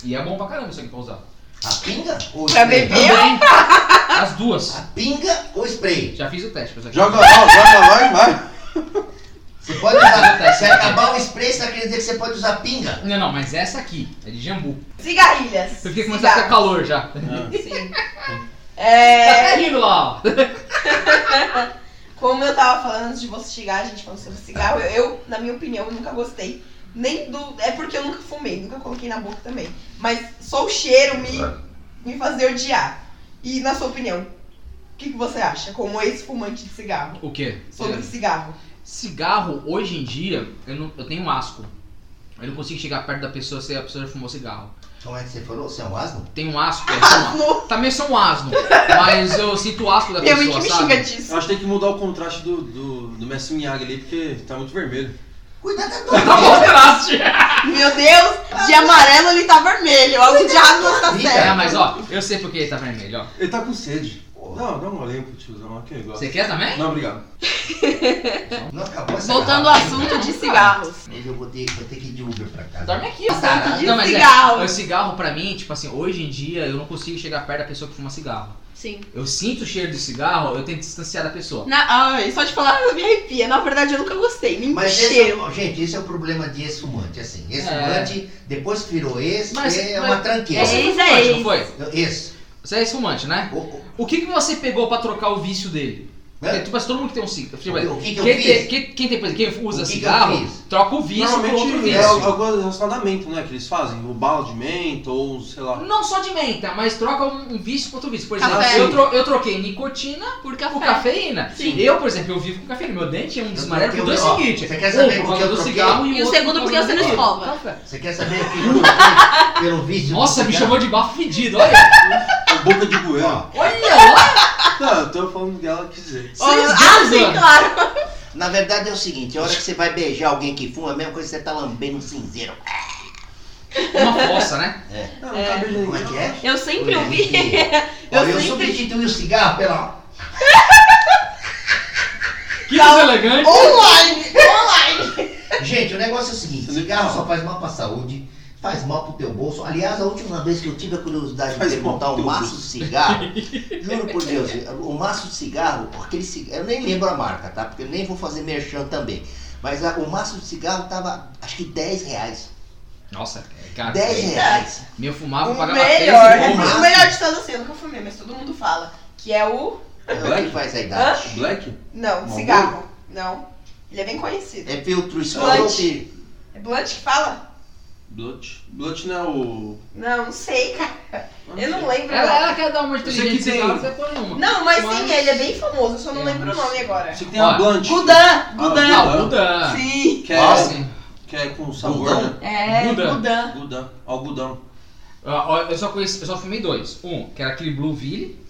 E é bom pra caramba isso aqui pra usar. A pinga ou o Pra spray? beber? Também. As duas. A pinga ou spray? Já fiz o teste, pessoal. Joga lá, joga lá e vai. Você pode usar. Se acabar o spray, você tá querendo dizer que você pode usar pinga? Não, não, mas essa aqui é de jambu. Cigarrilhas. Eu fiquei começando a ficar Cigarros. calor já. Sim. Tá É, até rindo lá, ó. como eu tava falando antes de você chegar, a gente falando sobre cigarro, eu, eu, na minha opinião, eu nunca gostei. Nem do. É porque eu nunca fumei, nunca coloquei na boca também. Mas só o cheiro me, me fazia odiar. E na sua opinião, o que, que você acha, como ex-fumante de cigarro? O quê? Sobre cigarro. Cigarro, hoje em dia, eu, não, eu tenho asco. Eu não consigo chegar perto da pessoa se a pessoa já fumou cigarro. Como é que você falou? Você é um asno? Tenho um asco. um- Também sou um asno. Mas eu sinto o asco da Minha pessoa, mãe que me sabe? xinga disso. Eu acho que tem que mudar o contraste do, do, do Messi Miyagi ali, porque tá muito vermelho. Cuidado da Tá tua bom, contraste. Meu Deus, de amarelo ele tá vermelho. Algo de errado não está Fica. É, certo. mas ó, eu sei porque ele tá vermelho, ó. Ele tá com sede. Não, dá um golinho pro tiozão aqui, gosta. Você quer também? Não, obrigado. Não acabou essa Voltando ao garrafa. assunto de cigarros. Hoje eu vou ter, vou ter que ir de Uber pra casa. Dorme aqui, ó. Assunto de Não, mas cigarro. é, o cigarro pra mim, tipo assim, hoje em dia eu não consigo chegar perto da pessoa que fuma cigarro. Sim. Eu sinto o cheiro de cigarro, eu tento distanciar da pessoa. Na, ai, só de falar eu me arrepia. Na verdade, eu nunca gostei. Nem Mas esse, cheiro. é- gente, esse é o problema de ex-fumante, assim. Ex-fumante, depois que virou ex, Mas- é mas- uma tranqueira. É ex, Fumante, é não ex. foi? Ex. Você é esse-fumante, né? O- que, que você pegou pra trocar o vício dele? Hã? Porque, tipo, assim, todo mundo que tem um cigarro. Tipo, O que que quem, tem- quem, quem tem, por quem usa que cigarro, troca o vício por outro Normalmente vício. é algo relacionamento, né? Que eles fazem. O bala de menta ou sei lá. Não só de menta, mas troca um, um vício por outro vício. Por exemplo, eu, tro- eu troquei nicotina Por por café. cafeína. Sim. Eu, por exemplo, eu vivo com cafeína. Meu dente é um desmarelo por dois seguintes. você quer Um saber por por causa que eu do troquei? cigarro e, E o outro segundo por porque você não escova. Você quer saber o que eu troquei pelo vício? do Nossa, me chamou de bafo fedido, olha. Boca de. Ó, Olha lá. Não, eu tô falando dela quis dizer. Ah, Seis sim, claro. Na verdade é o seguinte, a hora que você vai beijar alguém que fuma, é a mesma coisa que você tá lambendo um cinzeiro. Uma fossa, né? Não, não tá beijando Como é que é? Eu sempre ouvi. Olha, Eu eu sempre. substituí o cigarro pela... Que deselegante. Online! Online! Gente, o negócio é o seguinte, cigarro só faz mal pra saúde, faz mal pro teu bolso. Aliás, a última vez que eu tive a curiosidade de Faz mal perguntar um teu maço bolso. de cigarro, juro por Deus, o maço de cigarro, aquele cigarro, eu nem lembro a marca, tá? Porque eu nem vou fazer merchan também. Mas a- o maço de cigarro tava, acho que 10 reais. Nossa, é caro. 10 reais. Meu fumava, eu O pagava melhor, 13 bom, mas- o melhor de todos assim, eu nunca fumei, mas todo mundo fala. Que é o. É o que faz a idade. Black? Não, cigarro. Não. Ele é bem conhecido. É filtro escuro. É Blunt que fala? Blunt? Blunt não é o. Não, não sei, cara. Eu não lembro. Ela, não. ela quer dar uma sei inteligente tem- você põe uma. Não, mas, Mas- sim, ele é bem famoso, eu só não É, lembro o mas- nome agora. Você que tem Ó, a Blunt. Gudan! Gudan! Ah, o Buda. Sim. Que é, sim. que é com sabor, Gudão? né? É, Gudan. Gudan. Ó, ó, Eu só conheci, eu só fumei dois. Um, que era aquele Blueville,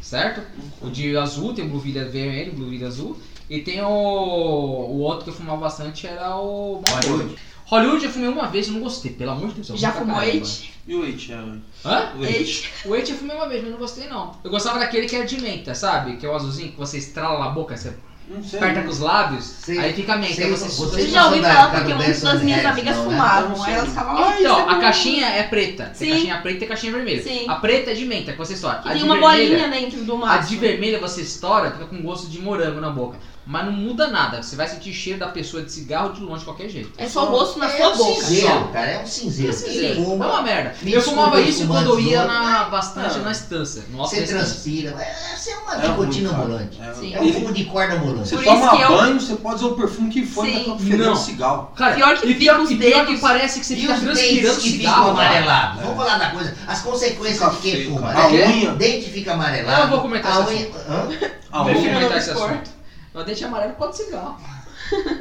certo? O de azul, tem o Blueville vermelho, o Blueville azul. E tem o, o outro que eu fumava bastante, era o Marlboro. Hollywood. Eu fumei uma vez e não gostei, pelo amor de Deus. eu Já fumou caramba. Eight? E o Eight? É, Hã? o Eight. O Eight eu fumei uma vez, mas não gostei não. Eu gostava daquele que era de menta, sabe? Que é o azulzinho que você estrala na boca, você Não sei. aperta com os lábios, Sei. aí fica menta. Sei, aí você, você- Eu já não ouvi são da falar porque muitas das minhas amigas não, né? Eu fumavam. não Aí elas ficavam. Aí, "Ai, ó, isso é a bom." caixinha é preta. Tem Sim. caixinha preta e caixinha vermelha. Sim. A preta é de menta, que você estoura. Que a tem uma vermelha, bolinha dentro do A maço. de vermelha você estoura, fica com gosto de morango na boca. Mas não muda nada. Você vai sentir cheiro da pessoa de cigarro de longe de qualquer jeito. É só o gosto na é sua um boca. cinzeiro, só. cara, é um cinzeiro. Sim, Você é fuma, uma merda. Me eu fumava isso quando eu ia na, bastante Não. na estância. No você transpira. É, Você é uma É nicotina cara. ambulante. É. É um fumo de corda ambulante. Você Por toma eu- banho, você pode usar o perfume que for Sim. tá fedendo Não. cigarro. Cara, Pior que e pior, fica os e pior dedos. que parece que você fica transpirando cigarro. amarelados. É. Vamos falar da coisa. As consequências de quem fuma. A unha- O dente fica amarelado. Eu não vou comentar a esse unha... Hã? A Deixa eu unha- comentar esse assunto. Dente é amarelo por causa de cigarro.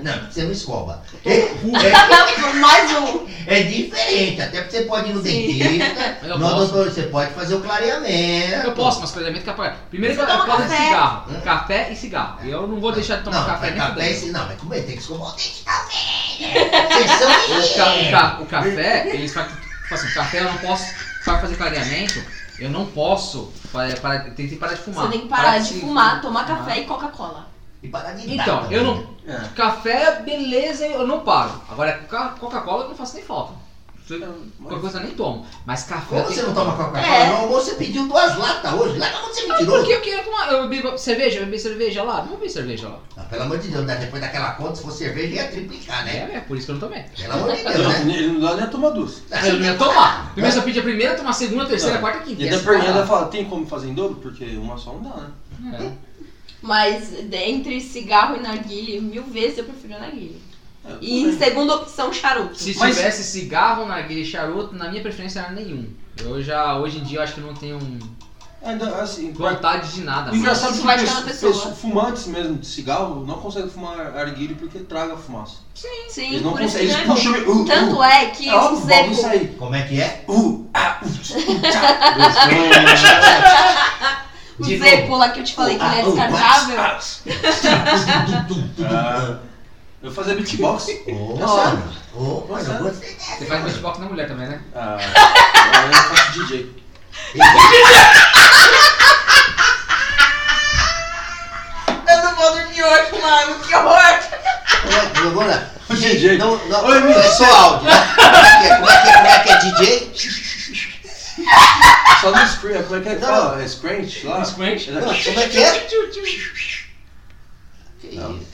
Não, você não escova. Mais um. É diferente, até porque você pode ir no Sim. dentista, Eu no posso. doutor, você pode fazer o clareamento. Eu posso, mas clareamento que apagar. Primeiro que Você é por toma de café. cigarro. Hum? Café e cigarro. E eu não vou deixar de tomar não, café mas nem café, não, mas como é? Tem que escovar o dente também. Vocês são O, ca- o ca- o café, eles fazem. Tipo assim, café eu não posso. Para fazer clareamento, eu não posso. Para, para, tem que parar de fumar. Você tem que parar de se- fumar, tomar café e Coca-Cola. E parar de Então, também, eu né? não. É. Café, beleza, eu não paro. Agora, ca- Coca-Cola eu não faço nem falta. Qualquer coisa eu nem tomo. Mas café. Como você não toma. Coca-Cola? É. No almoço você pediu duas latas hoje. Lá onde você me tirou? Porque eu queria tomar. Eu bebi cerveja, eu bebi cerveja lá. Não bebi cerveja lá. Ah, pelo amor de Deus, né? depois daquela conta, se fosse cerveja, ia triplicar, né? É, é por isso que eu não tomei. Pelo amor de Deus, Não, né? ele não dá nem a tomar duas. Eu não ia tomar. Primeiro eu pedi a primeira, tomar a segunda, a terceira, a Não. quarta, a quinta. E E assim vai ainda lá. fala, tem como fazer em dobro? Porque uma só não dá, né? É. Mas entre cigarro e narguilé, mil vezes eu prefiro narguilé. É, E em segunda opção, charuto. Se Mas- tivesse cigarro, narguilha e charuto, na minha preferência era nenhum. Eu já, hoje em dia, eu acho que não tenho assim, vontade de nada. O engraçado é que pessoa. pesso- fumantes mesmo de cigarro não conseguem fumar arguilho porque traga fumaça. Sim, Eles não por isso que conseguem, não eles é bom. puxam... Uh, Tanto uh, é que é o sai. Como é que é? Uh, ah, uh, uh, o De Zepo lá que eu te falei que ele é Ah, oh, descartável, Eu fazia beatbox. Mano, eu gostei Você faz beatbox na mulher também, né? Ah, eu faço DJ. Eu não vou dormir hoje, mano. Que horror. Vamos lá. O Gente, DJ. Não, não, Oi, é só áudio. né? Como é que é? Como é que é, como é, que é DJ? Só no screen, como é que é que fala? É scrunch lá? Scrunch? Não, como é que é? Que Não. isso?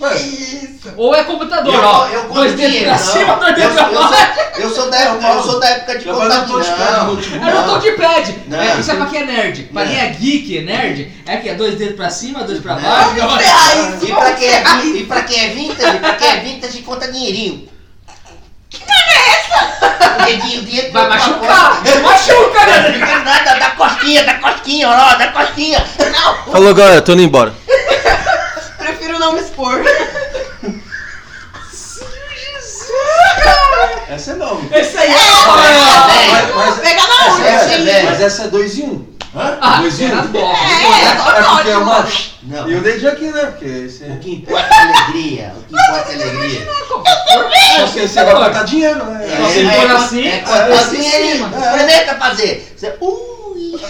Ué, Isso. Ou é computador, Eu, ó. eu dois dedos pra não. cima, dois Eu, dedos pra baixo. sou, eu, sou da época, eu sou da época de vai no contar touchpad. É. É, isso é pra quem é nerd. Pra quem é geek, é nerd, é que é dois dedos pra cima, dois pra baixo. E é, e pra quem é vintage, pra quem é vintage, conta dinheirinho. Que cara é essa? O dedinho, o dinheiro Vai machucar. Machuca, né? Não fica nada, dá cosquinha, dá cosquinha, ó, dá cosquinha. Não. Falou, galera, tô indo embora. Prefiro não me expor. Essa é nova. Esse aí é. Essa é gente. velho. mas essa é dois em um. Hã? Ah, Dois é em nas um. bolas. É porque é uma... Não. E o dedinho aqui, né? Porque esse O é... que importa é alegria. O que importa é alegria. Só que você vai botar dinheiro, né? É, você é, põe é, assim, é, é, dinheirinho. cima. Experimenta fazer. Você, ui.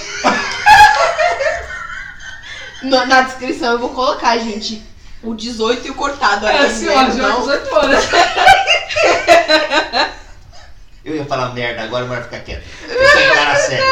Na descrição eu vou colocar, gente, o 18 e o cortado aí. É, senhora, né? já Não- 18 anos. Eu ia falar merda agora, mas vai ficar quieto. Eu sou um cara sério.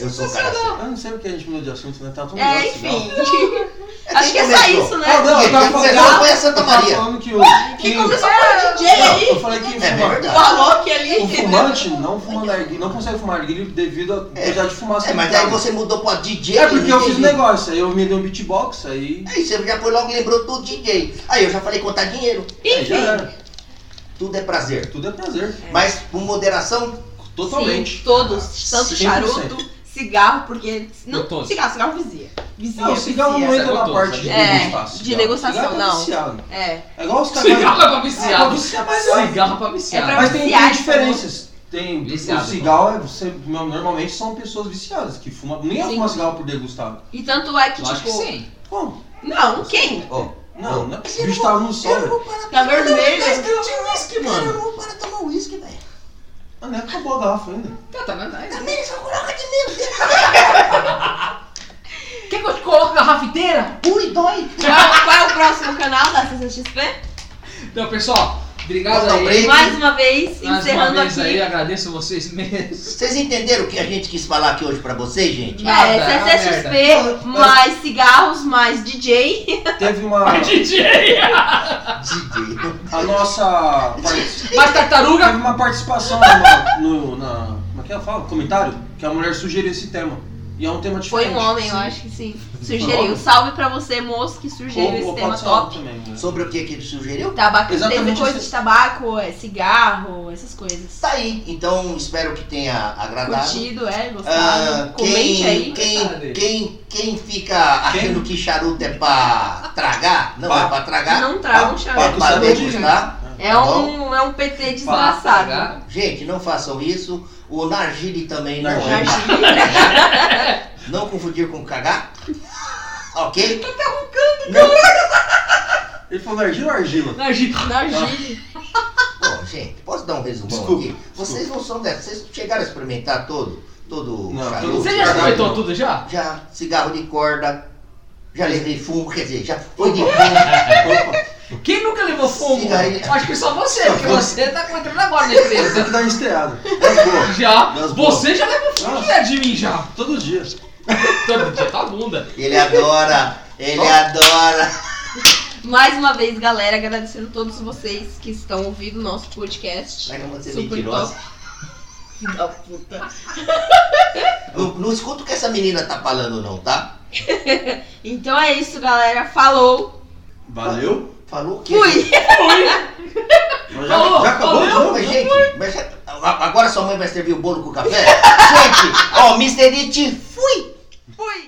Eu sou cara sério. Eu não sei porque a gente mudou de assunto, né? Tá tão É, enfim. cigarro. Acho que é só isso, né? Ah, não, eu tava falando, começou foi a Santa Maria. falando que o... Que- começou foi o DJ Não, aí. eu falei que É verdade. O Alok ali. o fumante não fuma narguilha, não consegue fumar narguilha devido à quantidade de fumaça É, que mas aí você mudou pra DJ. É porque eu fiz um negócio, aí eu me dei um beatbox, aí... Aí você já foi logo lembrou do DJ. Aí eu já falei contar dinheiro. já Enfim. Tudo é prazer. Tudo é prazer. Mas com moderação, Totalmente. Sim, todos. Tanto 100%. charuto, cigarro, porque. Não, Todos. cigarro, cigarro vizia. Vizia. Não, o cigarro não entra na parte de é, degustar. de Cigarro é não. É. É igual os caras... Cigarro é pra É, viciar, mas é. Cigarro pra viciado. É pra- Mas tem, tem diferenças. Tem, Viciado, o cigarro, é, você, normalmente são pessoas viciadas, que fumam, nem Sim. fuma cigarro por degustar. E tanto é que, que tipo. sim. Como? Não, quem? ó. Não, não é porque o bicho tava no sol. Tá vermelho. whisky, Eu não vou parar de tomar uísque, velho. Ah, nem acabou a garrafa ainda. Tá, tá, mas- Também só coloca de medo. Quer que eu te coloque a garrafa inteira? Ui, dói. Qual, qual é o próximo canal da CCXP? Então, pessoal, obrigado aí. break. Mais uma vez, Mais encerrando uma vez aqui. aí, agradeço vocês mesmo. Vocês entenderam o que a gente quis falar aqui hoje pra vocês, gente? Nada, É, é CCXP, merda. mais cigarros, mais DJ. Teve uma. DJ! DJ. A nossa. Mais tartaruga! Teve uma participação no. no na, como é que ela fala? Comentário, que a mulher sugeriu esse tema. E é um tema Foi diferente. um homem, eu acho que sim. Sugeriu. Salve pra você, moço, que sugeriu Ou, esse ou tema top. também. né? Sobre o que que ele sugeriu? Tabaco, Exatamente coisa esse- de tabaco, é, cigarro, essas coisas. Tá aí. Então espero que tenha agradado. Curtido, é, gostado. Ah, Comente aí. quem, quem, quem fica achando que charuto é pra tragar, não Pra- é pra tragar, Não traga um é charuto. pra saúde, degustar. É tá bom? um, é um PT Pra desgraçado. Gente, não façam isso. O nargile também não Nargile. é tragar. Não confundir com cagar. Ok? Ele falou argila ou argila? Nargile. Nargile. Bom, gente, posso dar um resumão Desculpa, aqui? Vocês não são dessas. Vocês chegaram a experimentar todo? Todo Não, charuto? Você já experimentou tudo já? Já, cigarro de corda. Já levei fumo, quer dizer, já foi de fumo. Quem nunca levou fumo? Cigarrilho. Acho que só você, porque você. você tá entrando agora na Tem empresa. que dar uma estreada. Mas boa. Já. Você já levou Nossa. perto de mim já. Todo dia. Todo dia, tua bunda. Ele adora, ele adora. Mais uma vez, galera, agradecendo a todos vocês que estão ouvindo o nosso podcast. Vai que ser Super mentirosa. Filho da puta. Não, não escuta o que essa menina tá falando, não, tá? Então é isso, galera. Falou. Valeu. Falou o quê? Fui! Fui! Já, oh, já acabou o jogo, gente? Mas já, agora sua mãe vai servir o bolo com café? gente, ó, oh, Mr. It, fui! Fui!